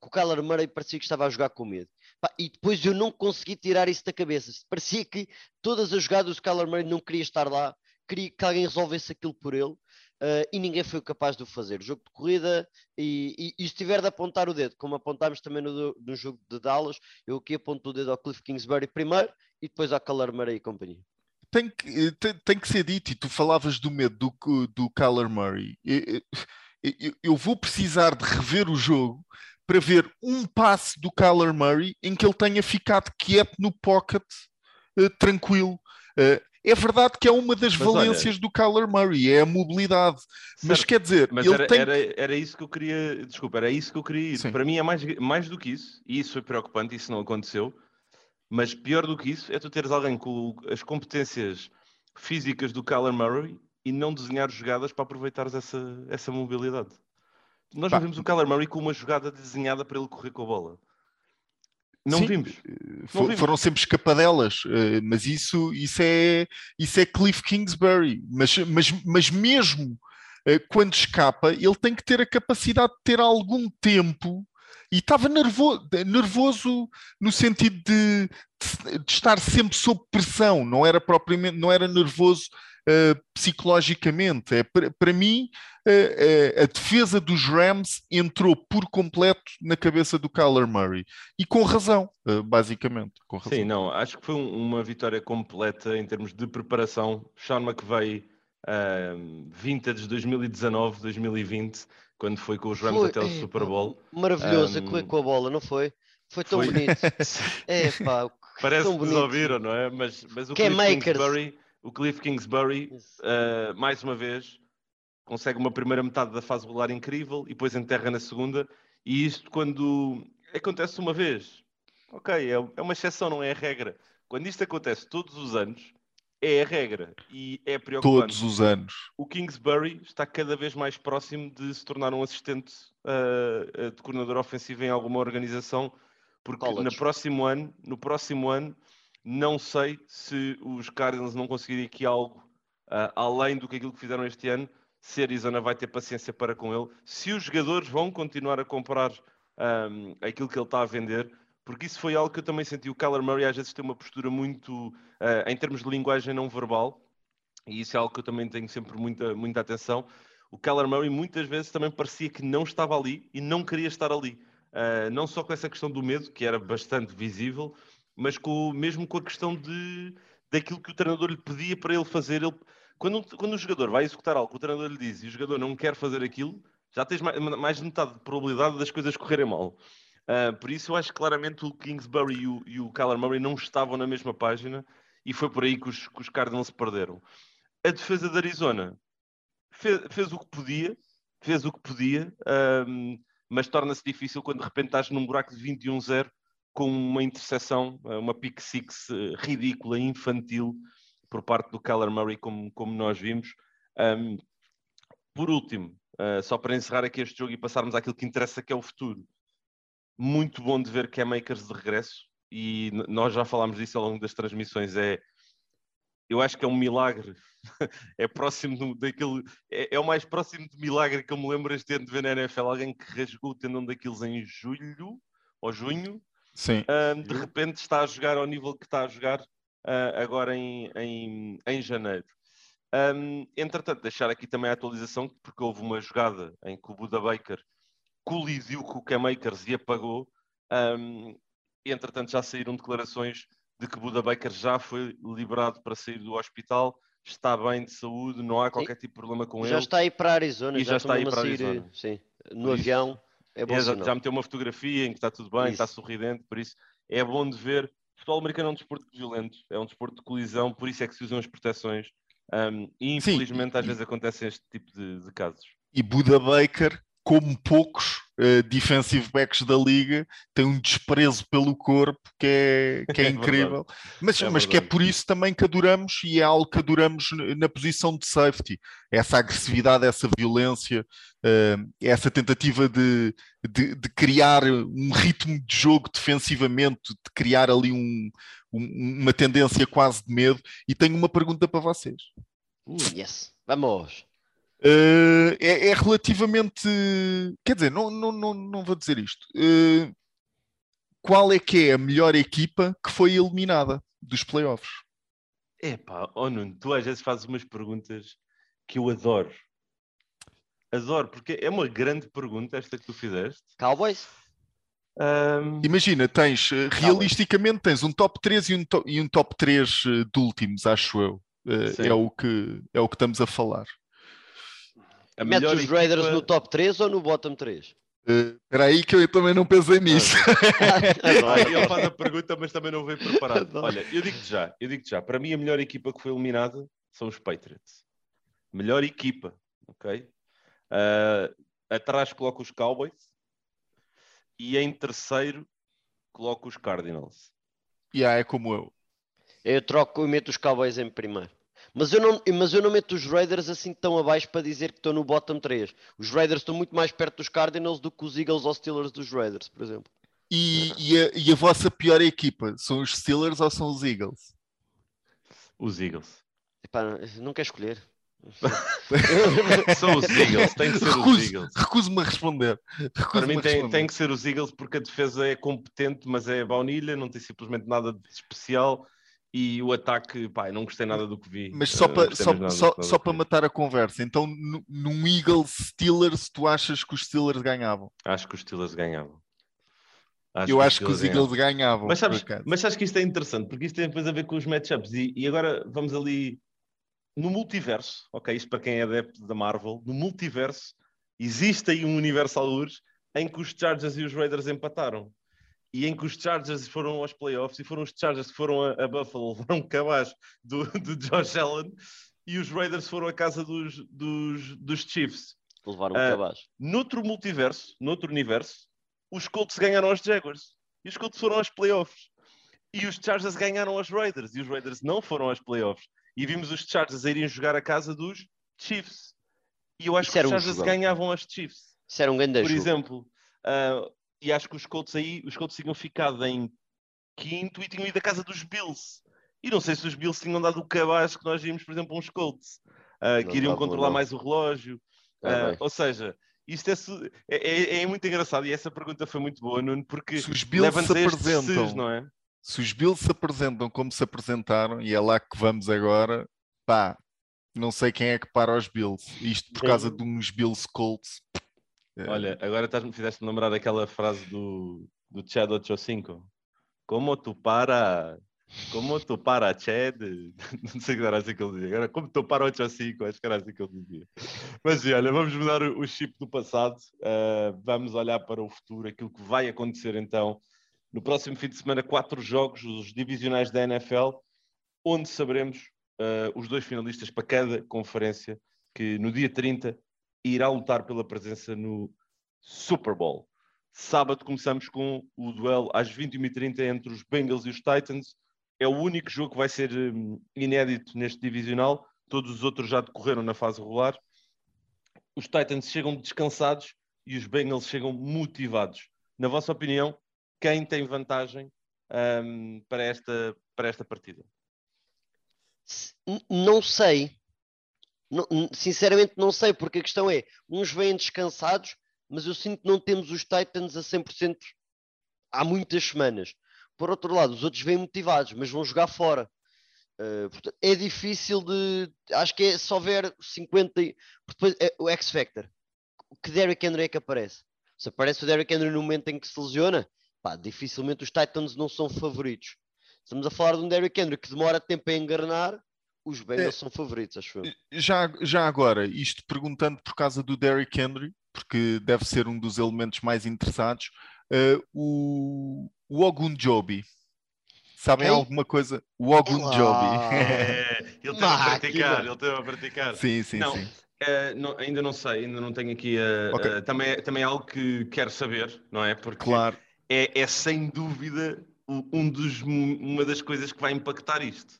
que o Kyler Murray parecia que estava a jogar com medo. E depois eu não consegui tirar isso da cabeça. Parecia que todas as jogadas do Kyler Murray não queria estar lá, queria que alguém resolvesse aquilo por ele. Uh, e ninguém foi capaz de o fazer. Jogo de corrida, e, e, e se tiver de apontar o dedo, como apontámos também no, no jogo de Dallas, eu aqui aponto o dedo ao Cliff Kingsbury primeiro e depois ao Calar Murray e companhia. Tem que, tem, tem, que ser dito, e tu falavas do medo do, do Kyler Murray. Eu, eu, eu vou precisar de rever o jogo para ver um passe do Kyler Murray em que ele tenha ficado quieto no pocket, uh, tranquilo. Uh, é verdade que é uma das mas valências olha, do Kyler Murray, é a mobilidade. Certo, mas quer dizer, mas ele era, tem... era, era isso que eu queria. Desculpa, era isso que eu queria ir. Sim. Para mim é mais, mais do que isso, e isso foi preocupante, isso não aconteceu. Mas pior do que isso é tu teres alguém com as competências físicas do Kyler Murray e não desenhar jogadas para aproveitares essa, essa mobilidade. Nós vimos o Kyler Murray com uma jogada desenhada para ele correr com a bola. Não Sim, vimos. Não vimos. Foram sempre escapadelas, eh, mas isso, isso, é, isso é Cliff Kingsbury. Mas, mas, mas mesmo eh, quando escapa, ele tem que ter a capacidade de ter algum tempo e estava nervoso, nervoso no sentido de, de, de, estar sempre sob pressão, não era propriamente, não era nervoso uh, psicologicamente. É, para mim, uh, uh, a defesa dos Rams entrou por completo na cabeça do Kyler Murray e com razão, basicamente. Com razão. Sim, não, acho que foi um, uma vitória completa em termos de preparação. Sean McVay, uh, vintage 2019, 2020 quando foi com os Rams foi, até o é, Super Bowl. Maravilhoso, um, correr com a bola, não foi? Foi tão foi... bonito. é, pá, Parece que nos ouviram, não é? Mas, mas o, Cliff Kingsbury, o Cliff Kingsbury, uh, mais uma vez, consegue uma primeira metade da fase regular incrível e depois enterra na segunda. E isto quando acontece uma vez, ok, é, é uma exceção, não é a regra. Quando isto acontece todos os anos, é a regra e é preocupante. Todos os anos. O Kingsbury está cada vez mais próximo de se tornar um assistente uh, de coordenador ofensivo em alguma organização, porque no próximo ano, no próximo ano, não sei se os Cardinals não conseguirem aqui algo uh, além do que aquilo que fizeram este ano, se Arizona vai ter paciência para com ele, se os jogadores vão continuar a comprar um, aquilo que ele está a vender, porque isso foi algo que eu também senti. O Kyler Murray às vezes tem uma postura muito, uh, em termos de linguagem não verbal, e isso é algo que eu também tenho sempre muita, muita atenção. O Kyler Murray muitas vezes também parecia que não estava ali e não queria estar ali. Uh, não só com essa questão do medo, que era bastante visível, mas com, mesmo com a questão de, daquilo que o treinador lhe pedia para ele fazer. Ele, quando, quando o jogador vai executar algo que o treinador lhe diz e o jogador não quer fazer aquilo, já tens mais, mais de metade de probabilidade das coisas correrem mal. Uh, por isso eu acho que claramente o Kingsbury e o, e o Kyler Murray não estavam na mesma página e foi por aí que os, que os Cardinals perderam. A defesa de Arizona fez, fez o que podia, fez o que podia, um, mas torna-se difícil quando de repente estás num buraco de 21-0 com uma interseção, uma pick six eh, ridícula, infantil, por parte do Kyler Murray, como, como nós vimos. Um, por último, uh, só para encerrar aqui este jogo e passarmos àquilo que interessa, que é o futuro muito bom de ver Cam Makers de regresso e nós já falámos disso ao longo das transmissões. É, eu acho que é um milagre, é próximo do, é, é, o mais próximo de milagre que eu me lembro este ano de ver na NFL. Alguém que rasgou o tendão daqueles em julho ou junho, Sim. Um, de repente está a jogar ao nível que está a jogar. uh, agora em, em, em janeiro. Um, entretanto, deixar aqui também a atualização, porque houve uma jogada em que o Buda Baker colidiu com o K-Makers e apagou. Um, entretanto, já saíram declarações de que Buda Baker já foi liberado para sair do hospital, está bem de saúde, não há qualquer sim. tipo de problema com já ele. Já está aí para a Arizona, e já, já está aí para a Arizona. Sim, no avião. É bom é, já meteu uma fotografia em que está tudo bem, isso. está sorridente, por isso é bom de ver. O futebol americano é um desporto violento, é um desporto de colisão, por isso é que se usam as proteções. Um, e infelizmente Sim. às vezes acontecem este tipo de, de casos. E Buda Baker como poucos uh, defensive backs da liga, tem um desprezo pelo corpo que é, que é, é incrível. Mas, é mas que é por isso também que adoramos e é algo que adoramos na posição de safety. Essa agressividade, essa violência, uh, essa tentativa de, de, de, criar um ritmo de jogo defensivamente, de criar ali um, um, uma tendência quase de medo. E tenho uma pergunta para vocês. Uh, yes, vamos. Uh, é, é, relativamente. Quer dizer, não, não, não, não vou dizer isto. Uh, qual é que é a melhor equipa que foi eliminada dos playoffs? Epá, oh Nuno, tu às vezes fazes umas perguntas que eu adoro. Adoro, porque é uma grande pergunta esta que tu fizeste. Cowboys? Um... Imagina, tens, eh, realisticamente, tens um top 3 e um, to e um top 3 de últimos, acho eu. Uh, é, o que, é o que estamos a falar. A Metes os Raiders equipa... no top 3 ou no bottom 3? Uh, Espera aí que eu também não pensei nisso. Ah, ele faz a pergunta, mas também não veio preparado. Olha, eu digo-te já, eu digo já, para mim a melhor equipa que foi eliminada são os Patriots. Melhor equipa, ok? Uh, atrás coloco os Cowboys e em terceiro coloco os Cardinals. E yeah, é como eu. Eu troco e meto os Cowboys em primeiro. Mas eu, não, mas eu não meto os Raiders assim tão abaixo para dizer que estão no bottom 3. Os Raiders estão muito mais perto dos Cardinals do que os Eagles ou Steelers dos Raiders, por exemplo. E, e, a, e a vossa pior equipa? São os Steelers ou são os Eagles? Os Eagles. Epá, não quer escolher. São os Eagles, tem que ser recuso, os Eagles. Recuso-me a responder. Recuso Para mim tem, tem, que ser os Eagles porque a defesa é competente, mas é baunilha, não tem simplesmente nada de especial e o ataque, pá, não gostei nada do que vi. Mas só para, só, só, só para matar a conversa, então num Eagles Steelers, tu achas que os Steelers ganhavam? Acho que os Steelers ganhavam. Acho eu que acho que os Eagles ganhavam. ganhavam mas, sabes, mas sabes que isto é interessante, porque isto tem depois a ver com os matchups. E, e agora vamos ali no multiverso, ok? Isto para quem é adepto da Marvel, no multiverso existe aí um universo algures em que os Chargers e os Raiders empataram e em que os Chargers foram aos playoffs e foram os Chargers que foram a, a Buffalo, levaram um cabaz do, do Josh Allen e os Raiders foram à casa dos, dos, dos Chiefs. Levaram um uh, cabaz. Noutro multiverso, noutro universo, os Colts ganharam aos Jaguars e os Colts foram aos playoffs. E os Chargers ganharam aos Raiders e os Raiders não foram aos playoffs. E vimos os Chargers a irem jogar a casa dos Chiefs. E eu acho Isso que os Chargers um ganhavam aos Chiefs. Isso era um grande Por jogo. exemplo, uh, e acho que os Colts aí, os Colts tinham ficado em quinto e tinham ido à casa dos Bills. E não sei se os Bills tinham dado o cabaz que nós vimos, por exemplo, uns Colts, uh, que iriam controlar não. mais o relógio. Uh, ou seja, isto é, é, é, é, muito engraçado e essa pergunta foi muito boa, Nuno, porque se os Bills se apresentam, não é? Se os Bills se apresentam como se apresentaram, e é lá que vamos agora, pá, não sei quem é que para os Bills. Isto por causa de uns Bills Colts. Olha, agora estás, me fizeste lembrar daquela frase do, do Chad 85. Como tu para. Como tu para, Chad? Não sei que era assim que ele dizia. Agora, como tu para 85, acho que era assim que ele dizia. Mas sim, olha, vamos mudar o, o chip do passado. Uh, vamos olhar para o futuro, aquilo que vai acontecer então. No próximo fim de semana, quatro jogos, os divisionais da NFL, onde saberemos uh, os dois finalistas para cada conferência, que no dia 30 irá lutar pela presença no Super Bowl. Sábado começamos com o duelo às 21h30 entre os Bengals e os Titans. É o único jogo que vai ser um, inédito neste divisional. Todos os outros já decorreram na fase regular. Os Titans chegam descansados e os Bengals chegam motivados. Na vossa opinião, quem tem vantagem um, para, esta, para esta partida? Não sei. Sinceramente não sei, porque a questão é, uns vêm descansados, mas eu sinto que não temos os Titans a 100% há muitas semanas. Por outro lado, os outros vêm motivados, mas vão jogar fora. Uh, portanto, é difícil de. Acho que é, se houver 50. Depois, é, o X Factor. Que Derrick Henry é que aparece? Se aparece o Derrick Henry no momento em que se lesiona, pá, dificilmente os Titans não são favoritos. Estamos a falar de um Derrick Henry que demora tempo a engarnar, os Bengals é, são favoritos, acho eu. Já, já agora, isto perguntando por causa do Derrick Henry, porque deve ser um dos elementos mais interessados, uh, o, o Ogunjobi, Sabem Quem? alguma coisa? O Ogunjobi. É, ele esteve a praticar, ele esteve a praticar. Sim, sim, não, sim. Uh, não, ainda não sei, ainda não tenho aqui. Uh, okay. uh, também, também é algo que quero saber, não é? Porque claro. é, é sem dúvida um dos, uma das coisas que vai impactar isto.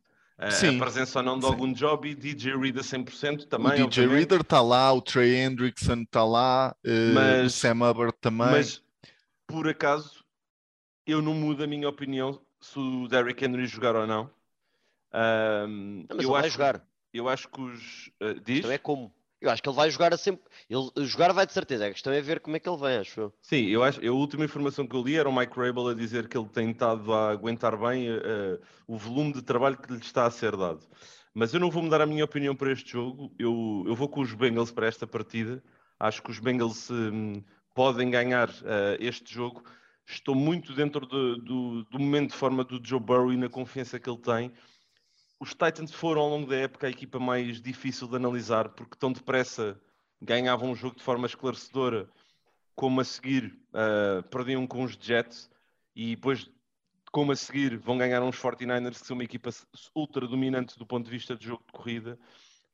Sim, a presença ou não de algum job e DJ Reader 100% também. O DJ Reader está lá, o Trey Hendrickson está lá, mas, o Sam Hubbard também. Mas por acaso eu não mudo a minha opinião se o Derrick Henry jogar ou não. Um, não eu acho, vai jogar. Eu acho que os. Uh, diz? Então é como. Eu acho que ele vai jogar a sempre. Ele jogar vai de certeza. A questão é ver como é que ele vem, acho eu. Sim, eu acho. A última informação que eu li era o Mike Rabel a dizer que ele tem estado a aguentar bem uh, o volume de trabalho que lhe está a ser dado. Mas eu não vou mudar a minha opinião para este jogo. Eu, eu vou com os Bengals para esta partida. Acho que os Bengals um, podem ganhar uh, este jogo estou muito dentro do, do, momento de forma do Joe Burrow e na confiança que ele tem. Os Titans foram ao longo da época a equipa mais difícil de analisar porque tão depressa ganhavam um jogo de forma esclarecedora, como a seguir uh, perdiam com os Jets e depois, como a seguir, vão ganhar uns 49ers que são uma equipa ultra dominante do ponto de vista de jogo de corrida.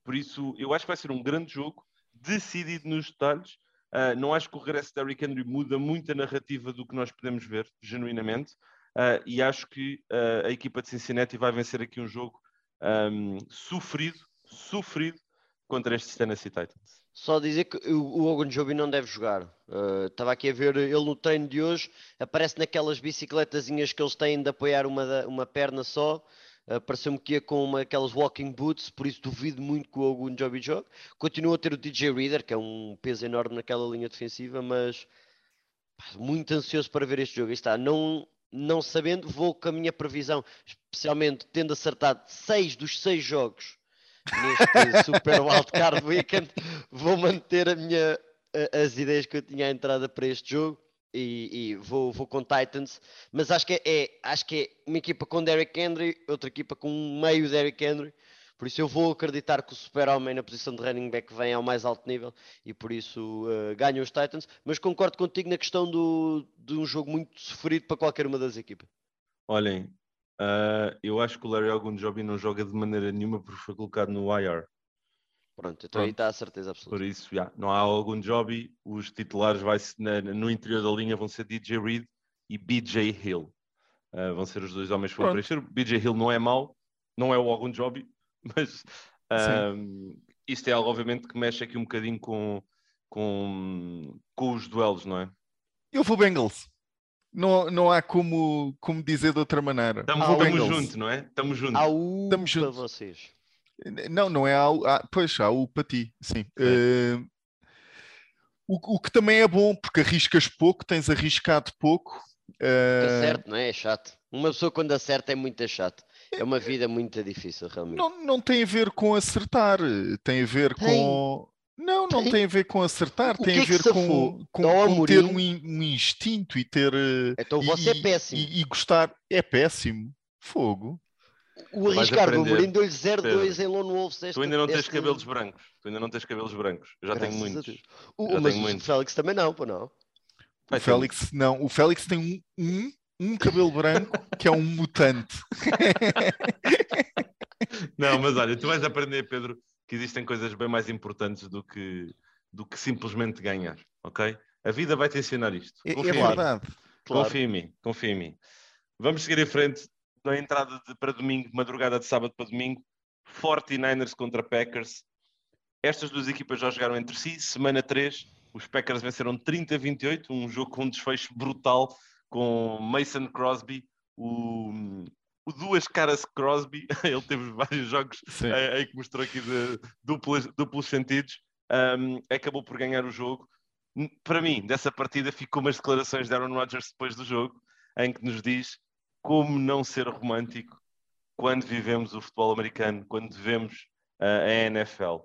Por isso, eu acho que vai ser um grande jogo, decidido nos detalhes Uh, não acho que o regresso de Derrick Henry muda muito a narrativa do que nós podemos ver, genuinamente, uh, e acho que a equipa de Cincinnati vai vencer aqui um jogo um, sofrido, sofrido contra estes Tennessee Titans. Só dizer que o Ogunjobi não deve jogar. Estava aqui a ver ele no treino de hoje, aparece naquelas bicicletazinhas que eles têm de apoiar uma, uma perna só Uh, Pareceu-me que ia com uma, aquelas walking boots, por isso duvido muito que o Ogun Joby jogue. Continua a ter o DJ Reader, que é um peso enorme naquela linha defensiva, mas pá, muito ansioso para ver este jogo. Aí está, não, não sabendo, vou com a minha previsão, especialmente tendo acertado seis dos seis jogos neste Super Wildcard Weekend, vou manter a minha, as ideias que eu tinha à entrada para este jogo e, e, vou, vou com Titans, mas acho que é, é, acho que é uma equipa com Derrick Henry, outra equipa com meio Derrick Henry, por isso eu vou acreditar que o super-homem na posição de running back vem ao mais alto nível e por isso uh, ganham os Titans, mas concordo contigo na questão do, de um jogo muito sofrido para qualquer uma das equipas. Olhem, uh, eu acho que o Larry Ogunjobi não joga de maneira nenhuma porque foi colocado no IR. Pronto, então Pronto. aí está a certeza absoluta. Por isso, já, não há algum job. Os titulares vai na, no interior da linha vão ser DJ Reed e BJ Hill. Uh, vão ser os dois homens que vão preencher. BJ Hill não é mau, não é o algum job, mas uh, isto é algo, obviamente, que mexe aqui um bocadinho com, com, com os duelos, não é? Eu vou Bengals. Não, não há como, como dizer de outra maneira. Estamos juntos, não é? Estamos juntos. Estamos juntos. para vocês. Não, não é ao. Ah, pois, há o para ti, sim. Uh, o, o, que também é bom, porque arriscas pouco, tens arriscado pouco. Uh... certo, não é? É chato. Uma pessoa quando acerta é muito chato. É uma vida muito difícil, realmente. Não, não tem a ver com acertar, tem a ver tem. com. Não, não tem. tem. a ver com acertar, o tem a é ver com, com, com ter um, um, instinto e ter. Então você e, é péssimo. E, e, gostar. É péssimo. Fogo. O Ricardo Amorim deu-lhe 0-2 em Lone Wolves. Tu ainda não tens cabelos brancos. Tu ainda não tens cabelos brancos. Eu já Graças tenho muitos. O, já mas tenho o muitos. Félix também não, pô não. O Félix não. O Félix tem um, um, um cabelo branco que é um mutante. não, mas olha, tu vais aprender, Pedro, que existem coisas bem mais importantes do que, do que simplesmente ganhar, ok? A vida vai te ensinar isto. É, confia é verdade. Claro. Confia em mim, confia em mim. Vamos seguir em frente na entrada de, para domingo, madrugada de sábado para domingo, 49ers contra Packers. Estas duas equipas já jogaram entre si. Semana 3, os Packers venceram 30-28, um jogo com um desfecho brutal, com Mason Crosby, o, o duas caras Crosby, ele teve vários jogos eh, aí que mostrou aqui de duplos, duplos sentidos, um, acabou por ganhar o jogo. Para mim, dessa partida ficou umas declarações de Aaron Rodgers depois do jogo, em que nos diz como não ser romântico quando vivemos o futebol americano, quando vemos uh, a NFL.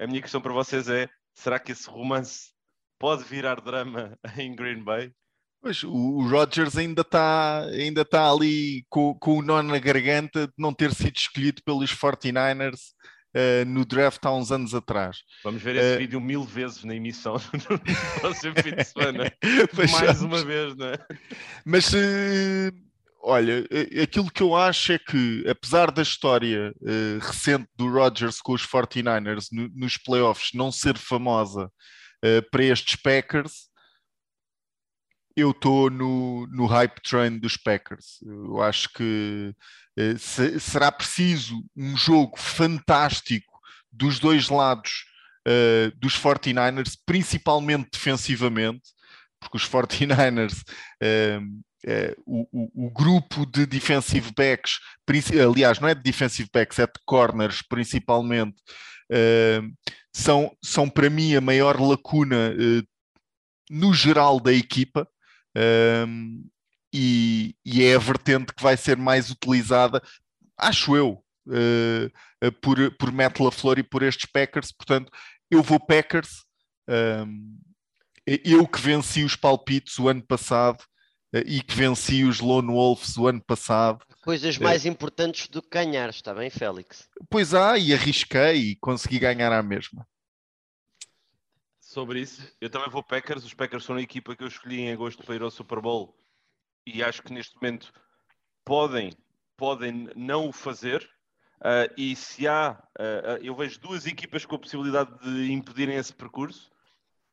A minha questão para vocês é: será que esse romance pode virar drama em Green Bay? Pois, o Rodgers ainda está ainda tá ali com, com o nó na garganta de não ter sido escolhido pelos 49ers uh, no draft há uns anos atrás. Vamos ver esse uh, vídeo mil vezes na emissão no próximo fim de semana. Mais uma vez, não é? Mas, uh, olha, aquilo que eu acho é que, apesar da história recente do Rodgers com os 49ers no, nos playoffs não ser famosa para estes Packers eu estou no, no hype train dos Packers. Eu acho que eh, se, será preciso um jogo fantástico dos dois lados uh, dos 49ers, principalmente defensivamente, porque os 49ers, uh, uh, o, o, grupo de defensive backs, aliás, não é de defensive backs, é de corners principalmente, são, são para mim a maior lacuna no geral da equipa um, e, e, é a vertente que vai ser mais utilizada, acho eu, uh, por, por Matt LaFleur e por estes Packers. Portanto, eu vou Packers. Um, eu que venci os palpites o ano passado uh, e que venci os Lone Wolves o ano passado. Coisas mais uh, importantes do que ganhar, está bem, Félix? Pois há, e arrisquei e consegui ganhar à mesma sobre isso. Eu também vou Packers. Os Packers são a equipa que eu escolhi em agosto para ir ao Super Bowl e acho que neste momento podem, podem não o fazer. Uh, e se há, uh, eu vejo duas equipas com a possibilidade de impedirem esse percurso.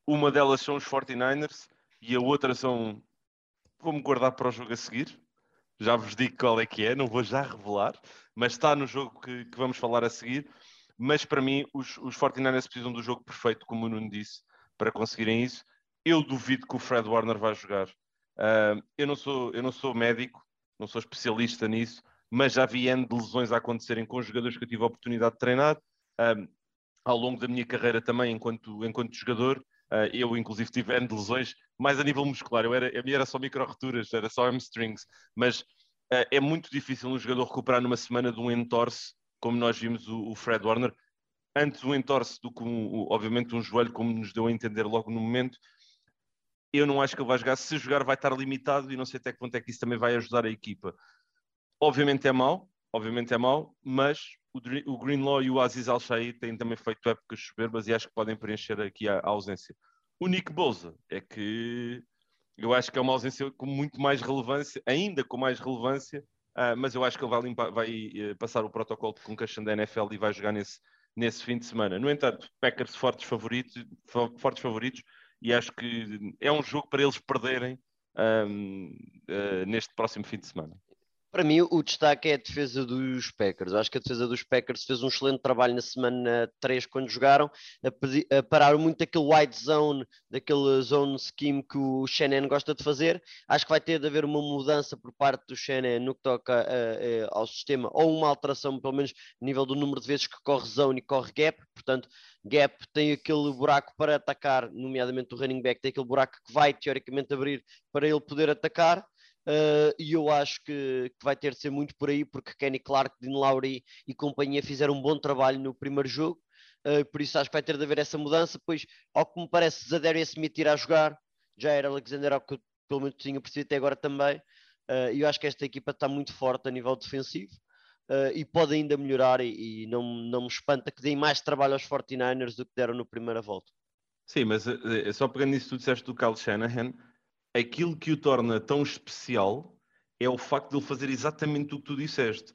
Uma delas são os 49ers e a outra são. Vou-me guardar para o jogo a seguir. Já vos digo qual é que é, não vou já revelar, mas está no jogo que, que vamos falar a seguir. Mas para mim, os, os 49ers precisam do jogo perfeito, como o Nuno disse para conseguirem isso. Eu duvido que o Fred Warner vá jogar. Uh, eu, não sou, eu não sou médico, não sou especialista nisso, mas já vi N de lesões a acontecerem com jogadores que eu tive a oportunidade de treinar. Uh, ao longo da minha carreira também, enquanto, enquanto jogador, uh, eu inclusive tive N de lesões, mais a nível muscular. Eu era, a minha era só micro-returas, era só hamstrings, mas é muito difícil um jogador recuperar numa semana de um entorse, como nós vimos o, o Fred Warner antes um entorse do que, um, obviamente, um joelho, como nos deu a entender logo no momento. Eu não acho que ele vai jogar. Se jogar, vai estar limitado e não sei até que ponto é que isso também vai ajudar a equipa. Obviamente é mau, obviamente é mau, mas o, Greenlaw e o Aziz al têm também feito épocas soberbas e acho que podem preencher aqui a, ausência. O Nick Bolsa é que eu acho que é uma ausência com muito mais relevância, ainda com mais relevância, uh, mas eu acho que ele vai, limpar, vai uh, passar o protocolo de concussion da NFL e vai jogar nesse, nesse fim de semana. No entanto, Packers fortes favoritos, fortes favoritos e acho que é um jogo para eles perderem um, uh, neste próximo fim de semana. Para mim, o destaque é a defesa dos Packers. Acho que a defesa dos Packers fez um excelente trabalho na semana 3 quando jogaram, a, a parar muito aquele wide zone, daquele zone scheme que o Shannon gosta de fazer. Acho que vai ter de haver uma mudança por parte do Shannon no que toca ao sistema, ou uma alteração, pelo menos, no nível do número de vezes que corre zone e corre gap. Portanto, gap tem aquele buraco para atacar, nomeadamente o running back, tem aquele buraco que vai teoricamente abrir para ele poder atacar. Uh, e eu acho que, que, vai ter de ser muito por aí, porque Kenny Clark, Dean Lowry e companhia fizeram um bom trabalho no primeiro jogo, uh, por isso acho que vai ter de haver essa mudança. Pois, ao que me parece, Zadarius Smith irá jogar, já era Alexander, ao que pelo menos tinha percebido até agora também, uh, e eu acho que esta equipa está muito forte a nível defensivo. e pode ainda melhorar, e, e, não, não me espanta que deem mais trabalho aos 49ers do que deram no primeira volta. Sim, mas só pegando nisso tu disseste do Kyle Shanahan, aquilo que o torna tão especial é o facto de ele fazer exatamente o que tu disseste.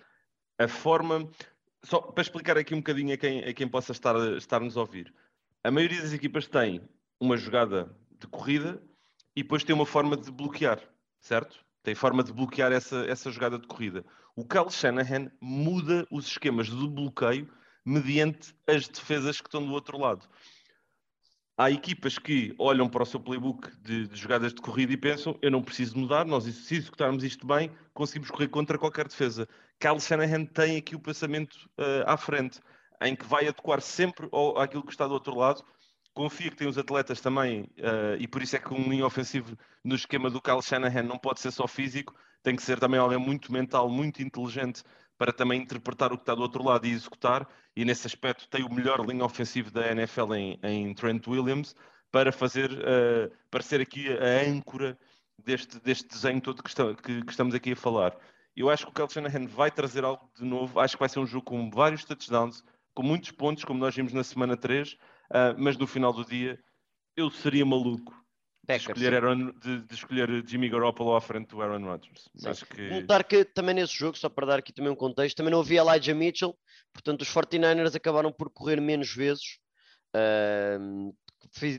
A forma. Só para explicar aqui um bocadinho a quem, a quem possa estar, estar nos a ouvir. A maioria das equipas tem uma jogada de corrida e depois tem uma forma de bloquear, certo? Tem forma de bloquear essa, essa jogada de corrida. O Kyle Shanahan muda os esquemas de bloqueio mediante as defesas que estão do outro lado há equipas que olham para o seu playbook de, de, jogadas de corrida e pensam: eu não preciso mudar, nós, se executarmos isto bem, conseguimos correr contra qualquer defesa. Carl Shanahan tem aqui o pensamento uh, à frente, em que vai adequar sempre ao, àquilo que está do outro lado. Confia que tem os atletas também, uh, e por isso é que um linha ofensivo no esquema do Carl Shanahan não pode ser só físico, tem que ser também alguém muito mental, muito inteligente para também interpretar o que está do outro lado e executar, e nesse aspecto tem o melhor linha ofensivo da NFL em, em Trent Williams para fazer, uh, para ser aqui a âncora deste, deste desenho todo que, está, que, que, estamos aqui a falar. Eu acho que o Kyle Shanahan vai trazer algo de novo, acho que vai ser um jogo com vários touchdowns, com muitos pontos, como nós vimos na semana 3, uh, eh, mas no final do dia eu seria maluco de escolher, Aaron, de, de, escolher Jimmy Garoppolo à frente do Aaron Rodgers. Acho que... Notar que também nesse jogo, só para dar aqui também um contexto, também não havia Elijah Mitchell, portanto os 49ers acabaram por correr menos vezes. Uh,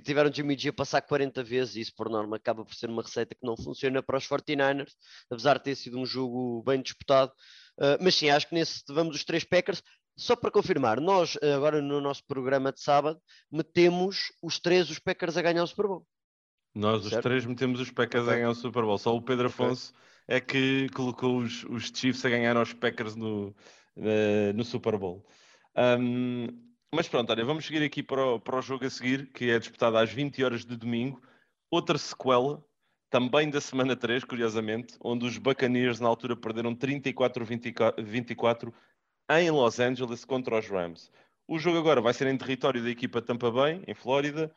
tiveram Jimmy G a passar 40 vezes e isso por norma acaba por ser uma receita que não funciona para os 49ers, apesar de ter sido um jogo bem disputado. Uh, mas sim, acho que nesse vamos os três Packers. Só para confirmar, nós agora no nosso programa de sábado metemos os três os Packers a ganhar o Super Bowl. Nós certo? os três metemos os Packers a ganhar o Super Bowl. Só o Pedro Afonso okay. é que colocou os, os Chiefs a ganhar aos Packers no, uh, no Super Bowl. Um, mas pronto, olha, vamos seguir aqui para o, para o jogo a seguir, que é disputado às 20 horas de domingo. Outra sequela, também da semana 3, curiosamente, onde os Buccaneers na altura perderam 34-24 em Los Angeles contra os Rams. O jogo agora vai ser em território da equipa Tampa Bay, em Flórida.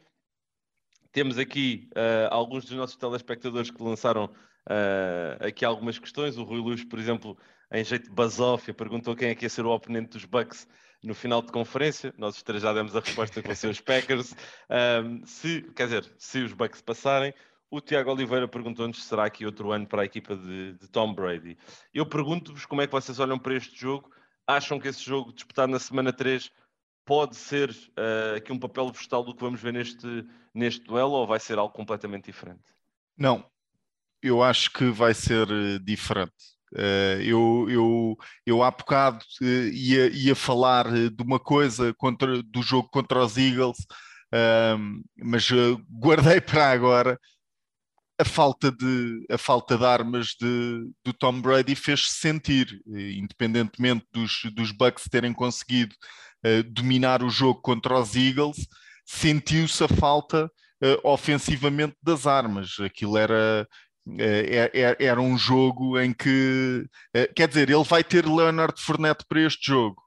Temos aqui uh, alguns dos nossos telespectadores que lançaram uh, aqui algumas questões. O Rui Luz, por exemplo, em jeito de basófia, perguntou quem é que ia ser o oponente dos Bucks no final de conferência. Nós os três já demos a resposta com os seus Packers. Um, se, quer dizer, se os Bucks passarem, o Tiago Oliveira perguntou-nos se será aqui outro ano para a equipa de, de Tom Brady. Eu pergunto-vos como é que vocês olham para este jogo acham que esse jogo disputado na semana 3 pode ser uh, aqui um papel vegetal do que vamos ver neste, neste duelo ou vai ser algo completamente diferente? Não, eu acho que vai ser uh, diferente. Uh, eu, eu, eu há bocado ia, ia falar de uma coisa contra, do jogo contra os Eagles, mas guardei para agora a falta de, a falta de armas de, do Tom Brady fez-se sentir, independentemente dos, dos Bucks terem conseguido uh, dominar o jogo contra os Eagles, sentiu-se a falta uh, ofensivamente das armas. Aquilo era, uh, era um jogo em que, quer dizer, ele vai ter Leonard Fournette para este jogo.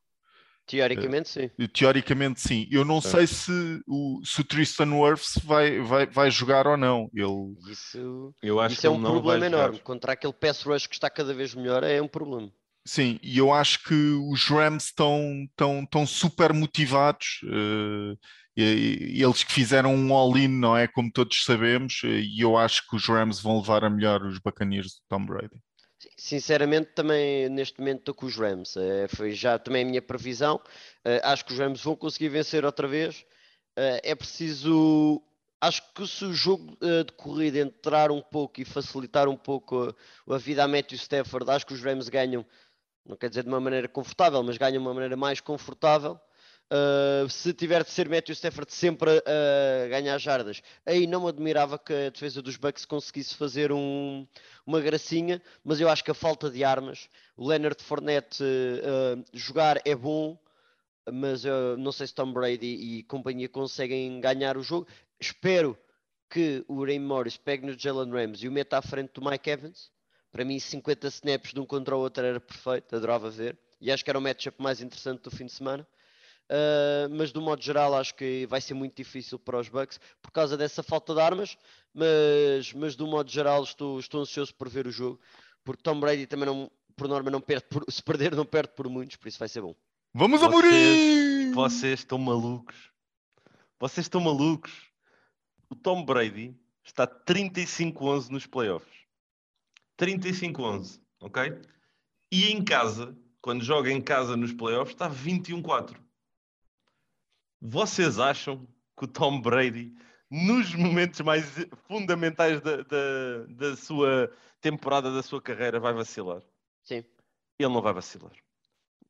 Teoricamente, sim. Teoricamente, sim. Eu não é. sei se o, se o Tristan Wirfs vai, vai, vai jogar ou não. Ele... Isso, eu acho isso é um problema enorme. Contra aquele pass rush que está cada vez melhor, é um problema. Sim, e eu acho que os Rams estão, estão, estão super motivados. Uh, e, e eles que fizeram um all-in, não é? Como todos sabemos, e eu acho que os Rams vão levar a melhor os Buccaneers de Tom Brady. Sinceramente, também neste momento estou com os Rams. É, foi já também a minha previsão. Uh, acho que os Rams vão conseguir vencer outra vez. É preciso. Acho que se o jogo de corrida entrar um pouco e facilitar um pouco a vida a Matthew Stafford, acho que os Rams ganham, não quer dizer de uma maneira confortável, mas ganham de uma maneira mais confortável. Uh, se tiver de ser Matthew Stafford sempre a, a, ganhar jardas, aí não me admirava que a defesa dos Bucks conseguisse fazer um, uma gracinha, mas eu acho que a falta de armas, o Leonard Fournette uh, jogar é bom, mas eu não sei se Tom Brady e companhia conseguem ganhar o jogo. Espero que o Ray Morris pegue no Jalen Rams e o meta à frente do Mike Evans. Para mim, 50 snaps de um contra o outro era perfeito, adorava ver. E acho que era o matchup mais interessante do fim de semana. Uh, mas do modo geral acho que vai ser muito difícil para os Bucks por causa dessa falta de armas, mas, mas do modo geral estou, estou ansioso por ver o jogo, porque Tom Brady também não, por norma não perde por, se perder não perde por muitos, por isso vai ser bom. Vamos a morir! Vocês estão malucos. Vocês estão malucos. O Tom Brady está 35-11 nos playoffs. 35-11, ok? E em casa, quando joga em casa nos playoffs, está 21-4. Vocês acham que o Tom Brady, nos momentos mais fundamentais da, da, da sua temporada, da sua carreira, vai vacilar? Sim. Ele não vai vacilar.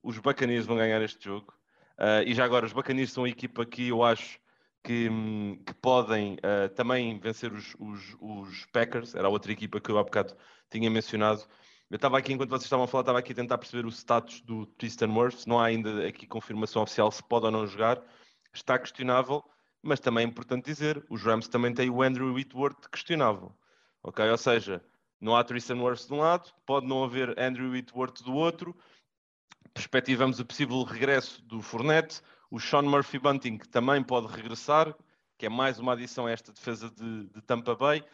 Os Buccaneers vão ganhar este jogo. Uh, e já agora, os Buccaneers são a equipa que eu acho que, que podem uh, também vencer os, os, os, Packers. Era a outra equipa que eu há bocado tinha mencionado. Eu estava aqui, enquanto vocês estavam a falar, estava aqui a tentar perceber o status do Tristan Wirfs. Não há ainda aqui confirmação oficial se pode ou não jogar está questionável, mas também é importante dizer, os Rams também têm o Andrew Whitworth questionável. Ok? Ou seja, não há Tristan Wirfs de um lado, pode não haver Andrew Whitworth do outro. perspectivamos o possível regresso do Fournette, o Sean Murphy Bunting, também pode regressar, que é mais uma adição a esta defesa de, de Tampa Bay.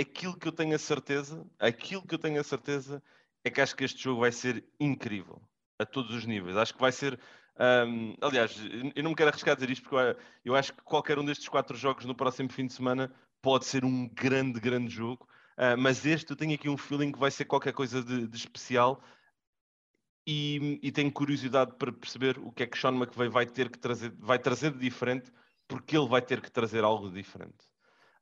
Aquilo que eu tenho a certeza, aquilo que eu tenho a certeza é que acho que este jogo vai ser incrível a todos os níveis. Acho que vai ser. Um, aliás, eu não me quero arriscar a dizer isto porque eu, eu acho que qualquer um destes quatro jogos no próximo fim de semana pode ser um grande, grande jogo. Uh, mas este eu tenho aqui um feeling que vai ser qualquer coisa de, de especial e, e, tenho curiosidade para perceber o que é que Sean McVay vai ter que trazer, vai trazer de diferente, porque ele vai ter que trazer algo de diferente.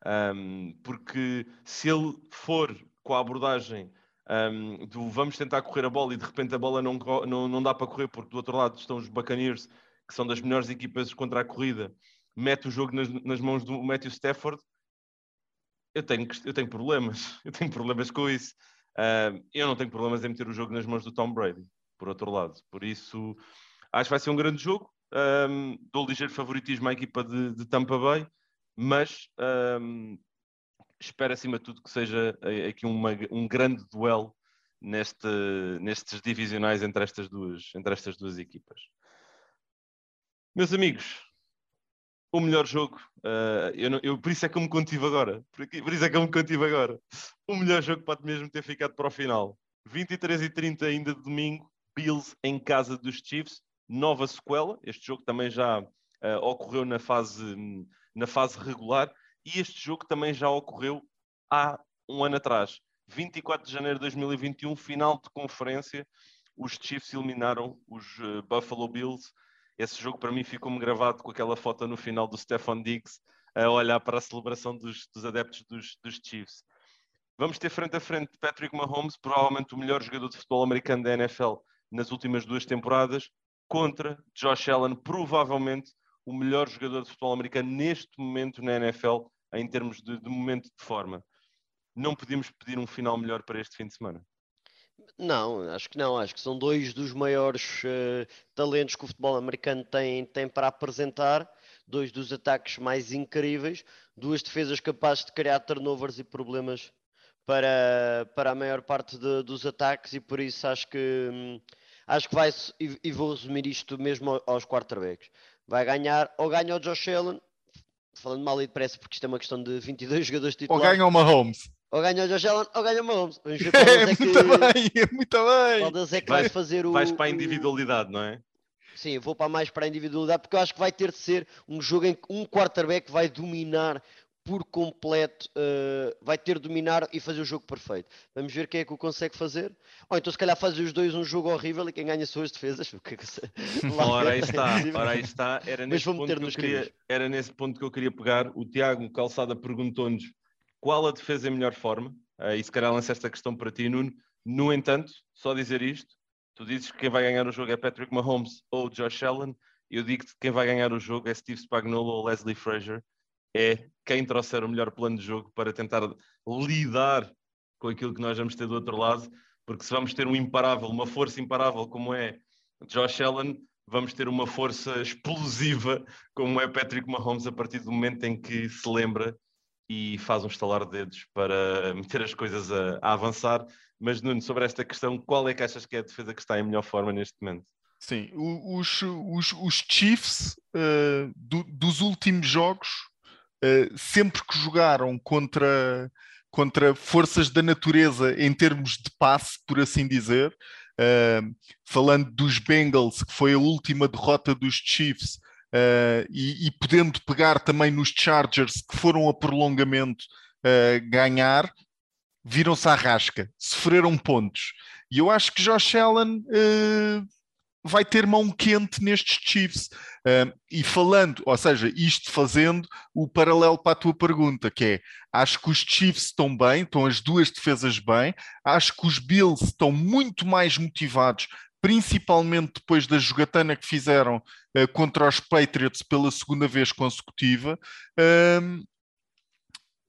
Um, porque se ele for com a abordagem um, do vamos tentar correr a bola e de repente a bola não, não, não dá para correr porque do outro lado estão os Buccaneers, que são das melhores equipas contra a corrida, mete o jogo nas, nas mãos do Matthew Stafford, eu tenho, eu tenho problemas, eu tenho problemas com isso. Eu não tenho problemas em meter o jogo nas mãos do Tom Brady, por outro lado. Por isso, acho que vai ser um grande jogo. Um, dou ligeiro favoritismo à equipa de, de Tampa Bay, mas um, espero acima de tudo que seja aqui uma, um grande duelo neste, nestes divisionais entre estas, duas, entre estas duas equipas. Meus amigos, o melhor jogo, uh, eu, não, eu, por isso é que eu me contive agora, por, aqui, por, isso é que eu me contive agora. O melhor jogo pode mesmo ter ficado para o final. 23 e 30 ainda de domingo, Bills em casa dos Chiefs, nova sequela. Este jogo também já uh, ocorreu na fase, na fase regular e este jogo também já ocorreu há um ano atrás. 24 de janeiro de 2021, final de conferência, os Chiefs eliminaram os uh, Buffalo Bills esse jogo para mim ficou-me gravado com aquela foto no final do Stefan Diggs a olhar para a celebração dos, dos adeptos dos, dos, Chiefs. Vamos ter frente a frente Patrick Mahomes, provavelmente o melhor jogador de futebol americano da NFL nas últimas duas temporadas, contra Josh Allen, provavelmente o melhor jogador de futebol americano neste momento na NFL, em termos de, de momento de forma. Não podíamos pedir um final melhor para este fim de semana. Não, acho que não. Acho que são dois dos maiores uh, talentos que o futebol americano tem, tem para apresentar. Dois dos ataques mais incríveis, duas defesas capazes de criar turnovers e problemas para, para a maior parte de, dos ataques, e por isso acho que hum, acho que vai e, vou resumir isto mesmo aos quarterbacks. Vai ganhar ou ganha o Josh Allen, falando mal e depressa, porque isto é uma questão de 22 jogadores titulares. Ou ganha o Mahomes. Ou ganha o Josh Allen ou ganha o Mahomes. Vamos ver é, é, que... muito bem, é muito bem. Qual é que vai, fazer o. Vais para a individualidade, não é? Sim, eu vou para mais para a individualidade porque eu acho que vai ter de ser um jogo em que um quarterback vai dominar por completo, uh, vai ter de dominar e fazer o jogo perfeito. Vamos ver quem é que o consegue fazer. Ou então, se calhar, fazer os dois um jogo horrível e quem ganha são as defesas. ora, aí está, ora, aí está. Era nesse, ponto que eu queria, era nesse ponto que eu queria pegar. O Tiago Calçada perguntou-nos qual a defesa em melhor forma? Uh, e se calhar lança esta questão para ti, Nuno. No entanto, só dizer isto, tu dizes que quem vai ganhar o jogo é Patrick Mahomes ou Josh Allen, eu digo que quem vai ganhar o jogo é Steve Spagnuolo ou Leslie Frazier, é quem trouxer o melhor plano de jogo para tentar lidar com aquilo que nós vamos ter do outro lado, porque se vamos ter um imparável, uma força imparável como é Josh Allen, vamos ter uma força explosiva como é Patrick Mahomes a partir do momento em que se lembra e faz um estalar de dedos para meter as coisas a, a, avançar. Mas, Nuno, sobre esta questão, qual é que achas que é a defesa que está em melhor forma neste momento? Sim, os, os, os Chiefs uh, do, dos últimos jogos, uh, sempre que jogaram contra, contra forças da natureza em termos de passe, por assim dizer, uh, falando dos Bengals, que foi a última derrota dos Chiefs, uh, e, e, podendo pegar também nos Chargers que foram a prolongamento ganhar, viram-se à rasca, sofreram pontos. E eu acho que Josh Allen vai ter mão quente nestes Chiefs. E falando, ou seja, isto fazendo o paralelo para a tua pergunta, que é: acho que os Chiefs estão bem, estão as duas defesas bem, acho que os Bills estão muito mais motivados principalmente depois da jogatana que fizeram uh, contra os Patriots pela segunda vez consecutiva.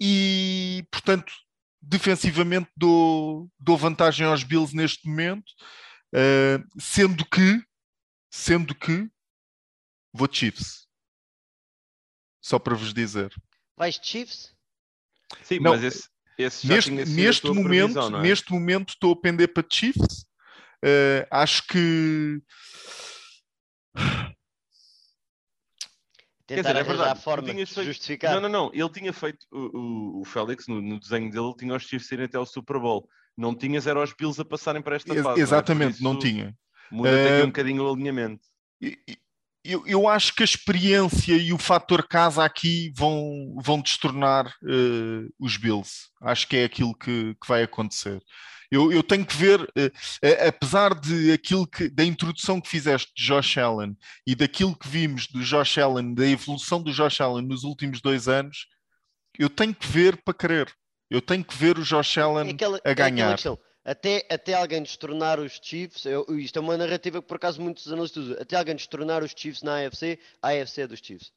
E, portanto, defensivamente dou, dou vantagem aos Bills neste momento, uh, sendo que, sendo que, vou Chiefs. Só para vos dizer. Vais Chiefs? Sim, Não, mas esse, esse neste, neste momento, é? neste momento estou a pender para Chiefs Uh, acho que. Tentar dizer, é verdade, a forma de feito... justificar. Não, não, não. Ele tinha feito, o, o, o Félix, no, no, desenho dele, tinha os Chiefs irem até ao Super Bowl. Não tinhas, era os Bills a passarem para esta fase. Exatamente, não, é? não tinha. Muda uh, aqui um bocadinho o alinhamento. Eu, eu, acho que a experiência e o fator casa aqui vão, vão destornar uh, os Bills. Acho que é aquilo que, que vai acontecer. Eu, eu tenho que ver, uh, apesar de aquilo que, da introdução que fizeste de Josh Allen e daquilo que vimos do Josh Allen, da evolução do Josh Allen nos últimos dois anos, eu tenho que ver para querer. Eu tenho que ver o Josh Allen é aquela, a ganhar. É até, até alguém destornar os Chiefs, eu, isto é uma narrativa que por acaso muitos analistas usam, até alguém destornar os Chiefs na AFC, a AFC é dos Chiefs.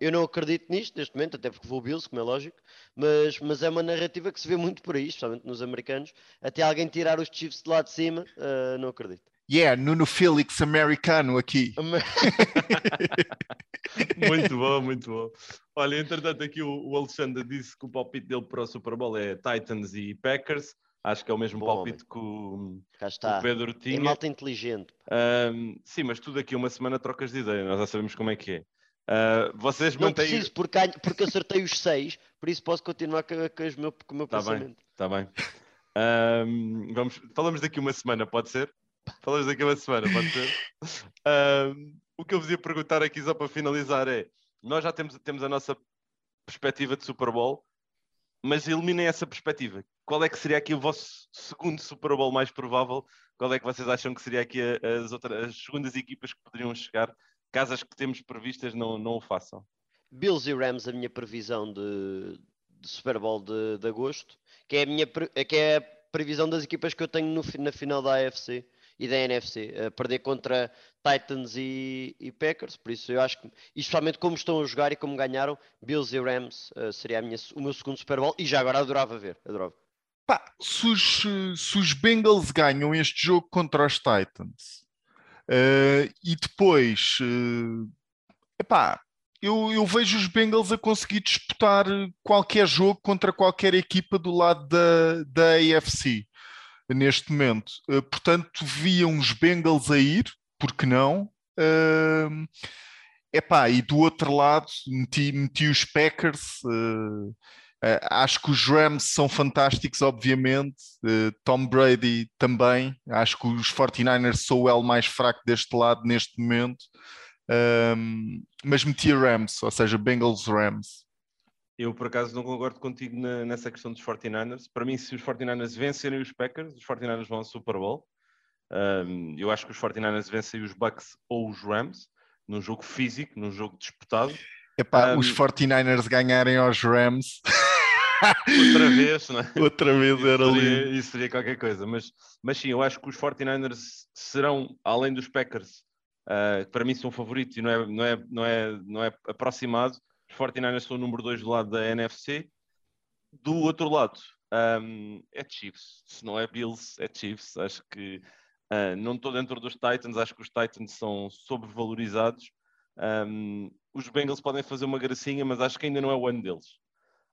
Eu não acredito nisto neste momento, até porque vou Bills, como é lógico, mas, mas é uma narrativa que se vê muito por aí, especialmente nos americanos. Até alguém tirar os Chiefs de lá de cima, uh, não acredito. Yeah, Nuno Felix americano aqui. muito bom, muito bom. Olha, entretanto, aqui o, o, Alexandre disse que o palpite dele para o Super Bowl é Titans e Packers. Acho que é o mesmo Bom, palpite que o, o, Pedro tinha. É malta inteligente. Um, sim, mas tudo aqui uma semana trocas de ideia, nós já sabemos como é que é. Uh, vocês não mantêm... preciso, porque, porque acertei os seis, por isso posso continuar com, com, os meu, com o meu tá pensamento. Está bem, está bem. Um, vamos, falamos daqui uma semana, pode ser? Falamos daqui uma semana, pode ser? Um, o que eu vos ia perguntar aqui só para finalizar é, nós já temos, temos a nossa perspectiva de Super Bowl, mas eliminem essa perspectiva. Qual é que seria aqui o vosso segundo Super Bowl mais provável? Qual é que vocês acham que seria aqui as, outras, as segundas equipas que poderiam chegar caso as que temos previstas não, não o façam? Bills e Rams, a minha previsão de, de Super Bowl de, de, agosto, que é, a minha, que é a previsão das equipas que eu tenho no, na final da AFC e da NFC, a perder contra Titans e, e, Packers, por isso eu acho que, especialmente como estão a jogar e como ganharam, Bills e Rams uh, seria minha, o meu segundo Super Bowl e já agora adorava ver, adorava. Pá, se os, se os Bengals ganham este jogo contra os Titans Uh, e depois, uh, epá, eu, eu, vejo os Bengals a conseguir disputar qualquer jogo contra qualquer equipa do lado da, da AFC neste momento. Uh, portanto, via uns Bengals a ir, porque não? Uh, epá, e do outro lado meti, meti os Packers. Uh, Uh, acho que os Rams são fantásticos, obviamente. Uh, Tom Brady também. Acho que os 49ers são o L mais fraco deste lado neste momento. Um, mas metia Rams, ou seja, Bengals Rams. Eu, por acaso, não concordo contigo na, nessa questão dos 49ers. Para mim, se os 49ers vencerem os Packers, os 49ers vão ao Super Bowl. Um, eu acho que os 49ers vencem os Bucks ou os Rams num jogo físico, num jogo disputado. Epá, um, os 49ers ganharem aos Rams. Outra vez, não é? Outra vez era ali. Isso seria qualquer coisa. Mas, mas sim, eu acho que os 49ers serão, além dos Packers, uh, que para mim são favoritos e não é, não é, não é, não é aproximado, os 49ers são o número 2 do lado da NFC. Do outro lado, um, é Chiefs. Se não é Bills, é Chiefs. Acho que uh, não estou dentro dos Titans, acho que os Titans são sobrevalorizados. Um, os Bengals podem fazer uma gracinha, mas acho que ainda não é o ano deles.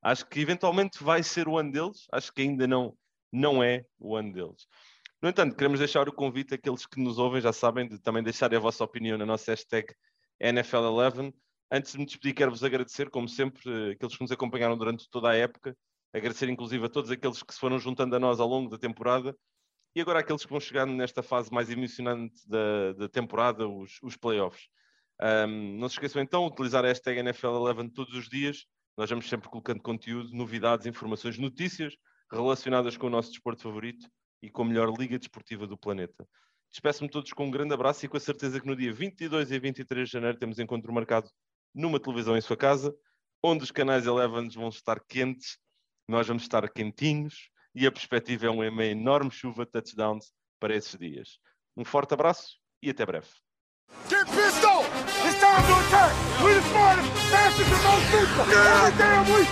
Acho que eventualmente vai ser o ano deles, acho que ainda não, não é o ano deles. No entanto, queremos deixar o convite àqueles que nos ouvem, já sabem, de também deixarem a vossa opinião na nossa hashtag NFL11. Antes de me despedir, quero-vos agradecer, como sempre, eh, aqueles que nos acompanharam durante toda a época, agradecer inclusive a todos aqueles que se foram juntando a nós ao longo da temporada e agora aqueles que vão chegando nesta fase mais emocionante da, da temporada, os, os playoffs. Um, não se esqueçam então de utilizar a hashtag NFL11 todos os dias nós vamos sempre colocando conteúdo, novidades, informações, notícias relacionadas com o nosso desporto favorito e com a melhor liga desportiva do planeta. Despeço-me todos com um grande abraço e com a certeza que no dia 22 e 23 de janeiro temos encontro marcado numa televisão em sua casa, onde os canais Elevens vão estar quentes, nós vamos estar quentinhos e a perspectiva é uma enorme chuva de touchdowns para esses dias. Um forte abraço e até breve. Get pistol! It's time to attack! We the smartest, fastest, and most lethal every damn week!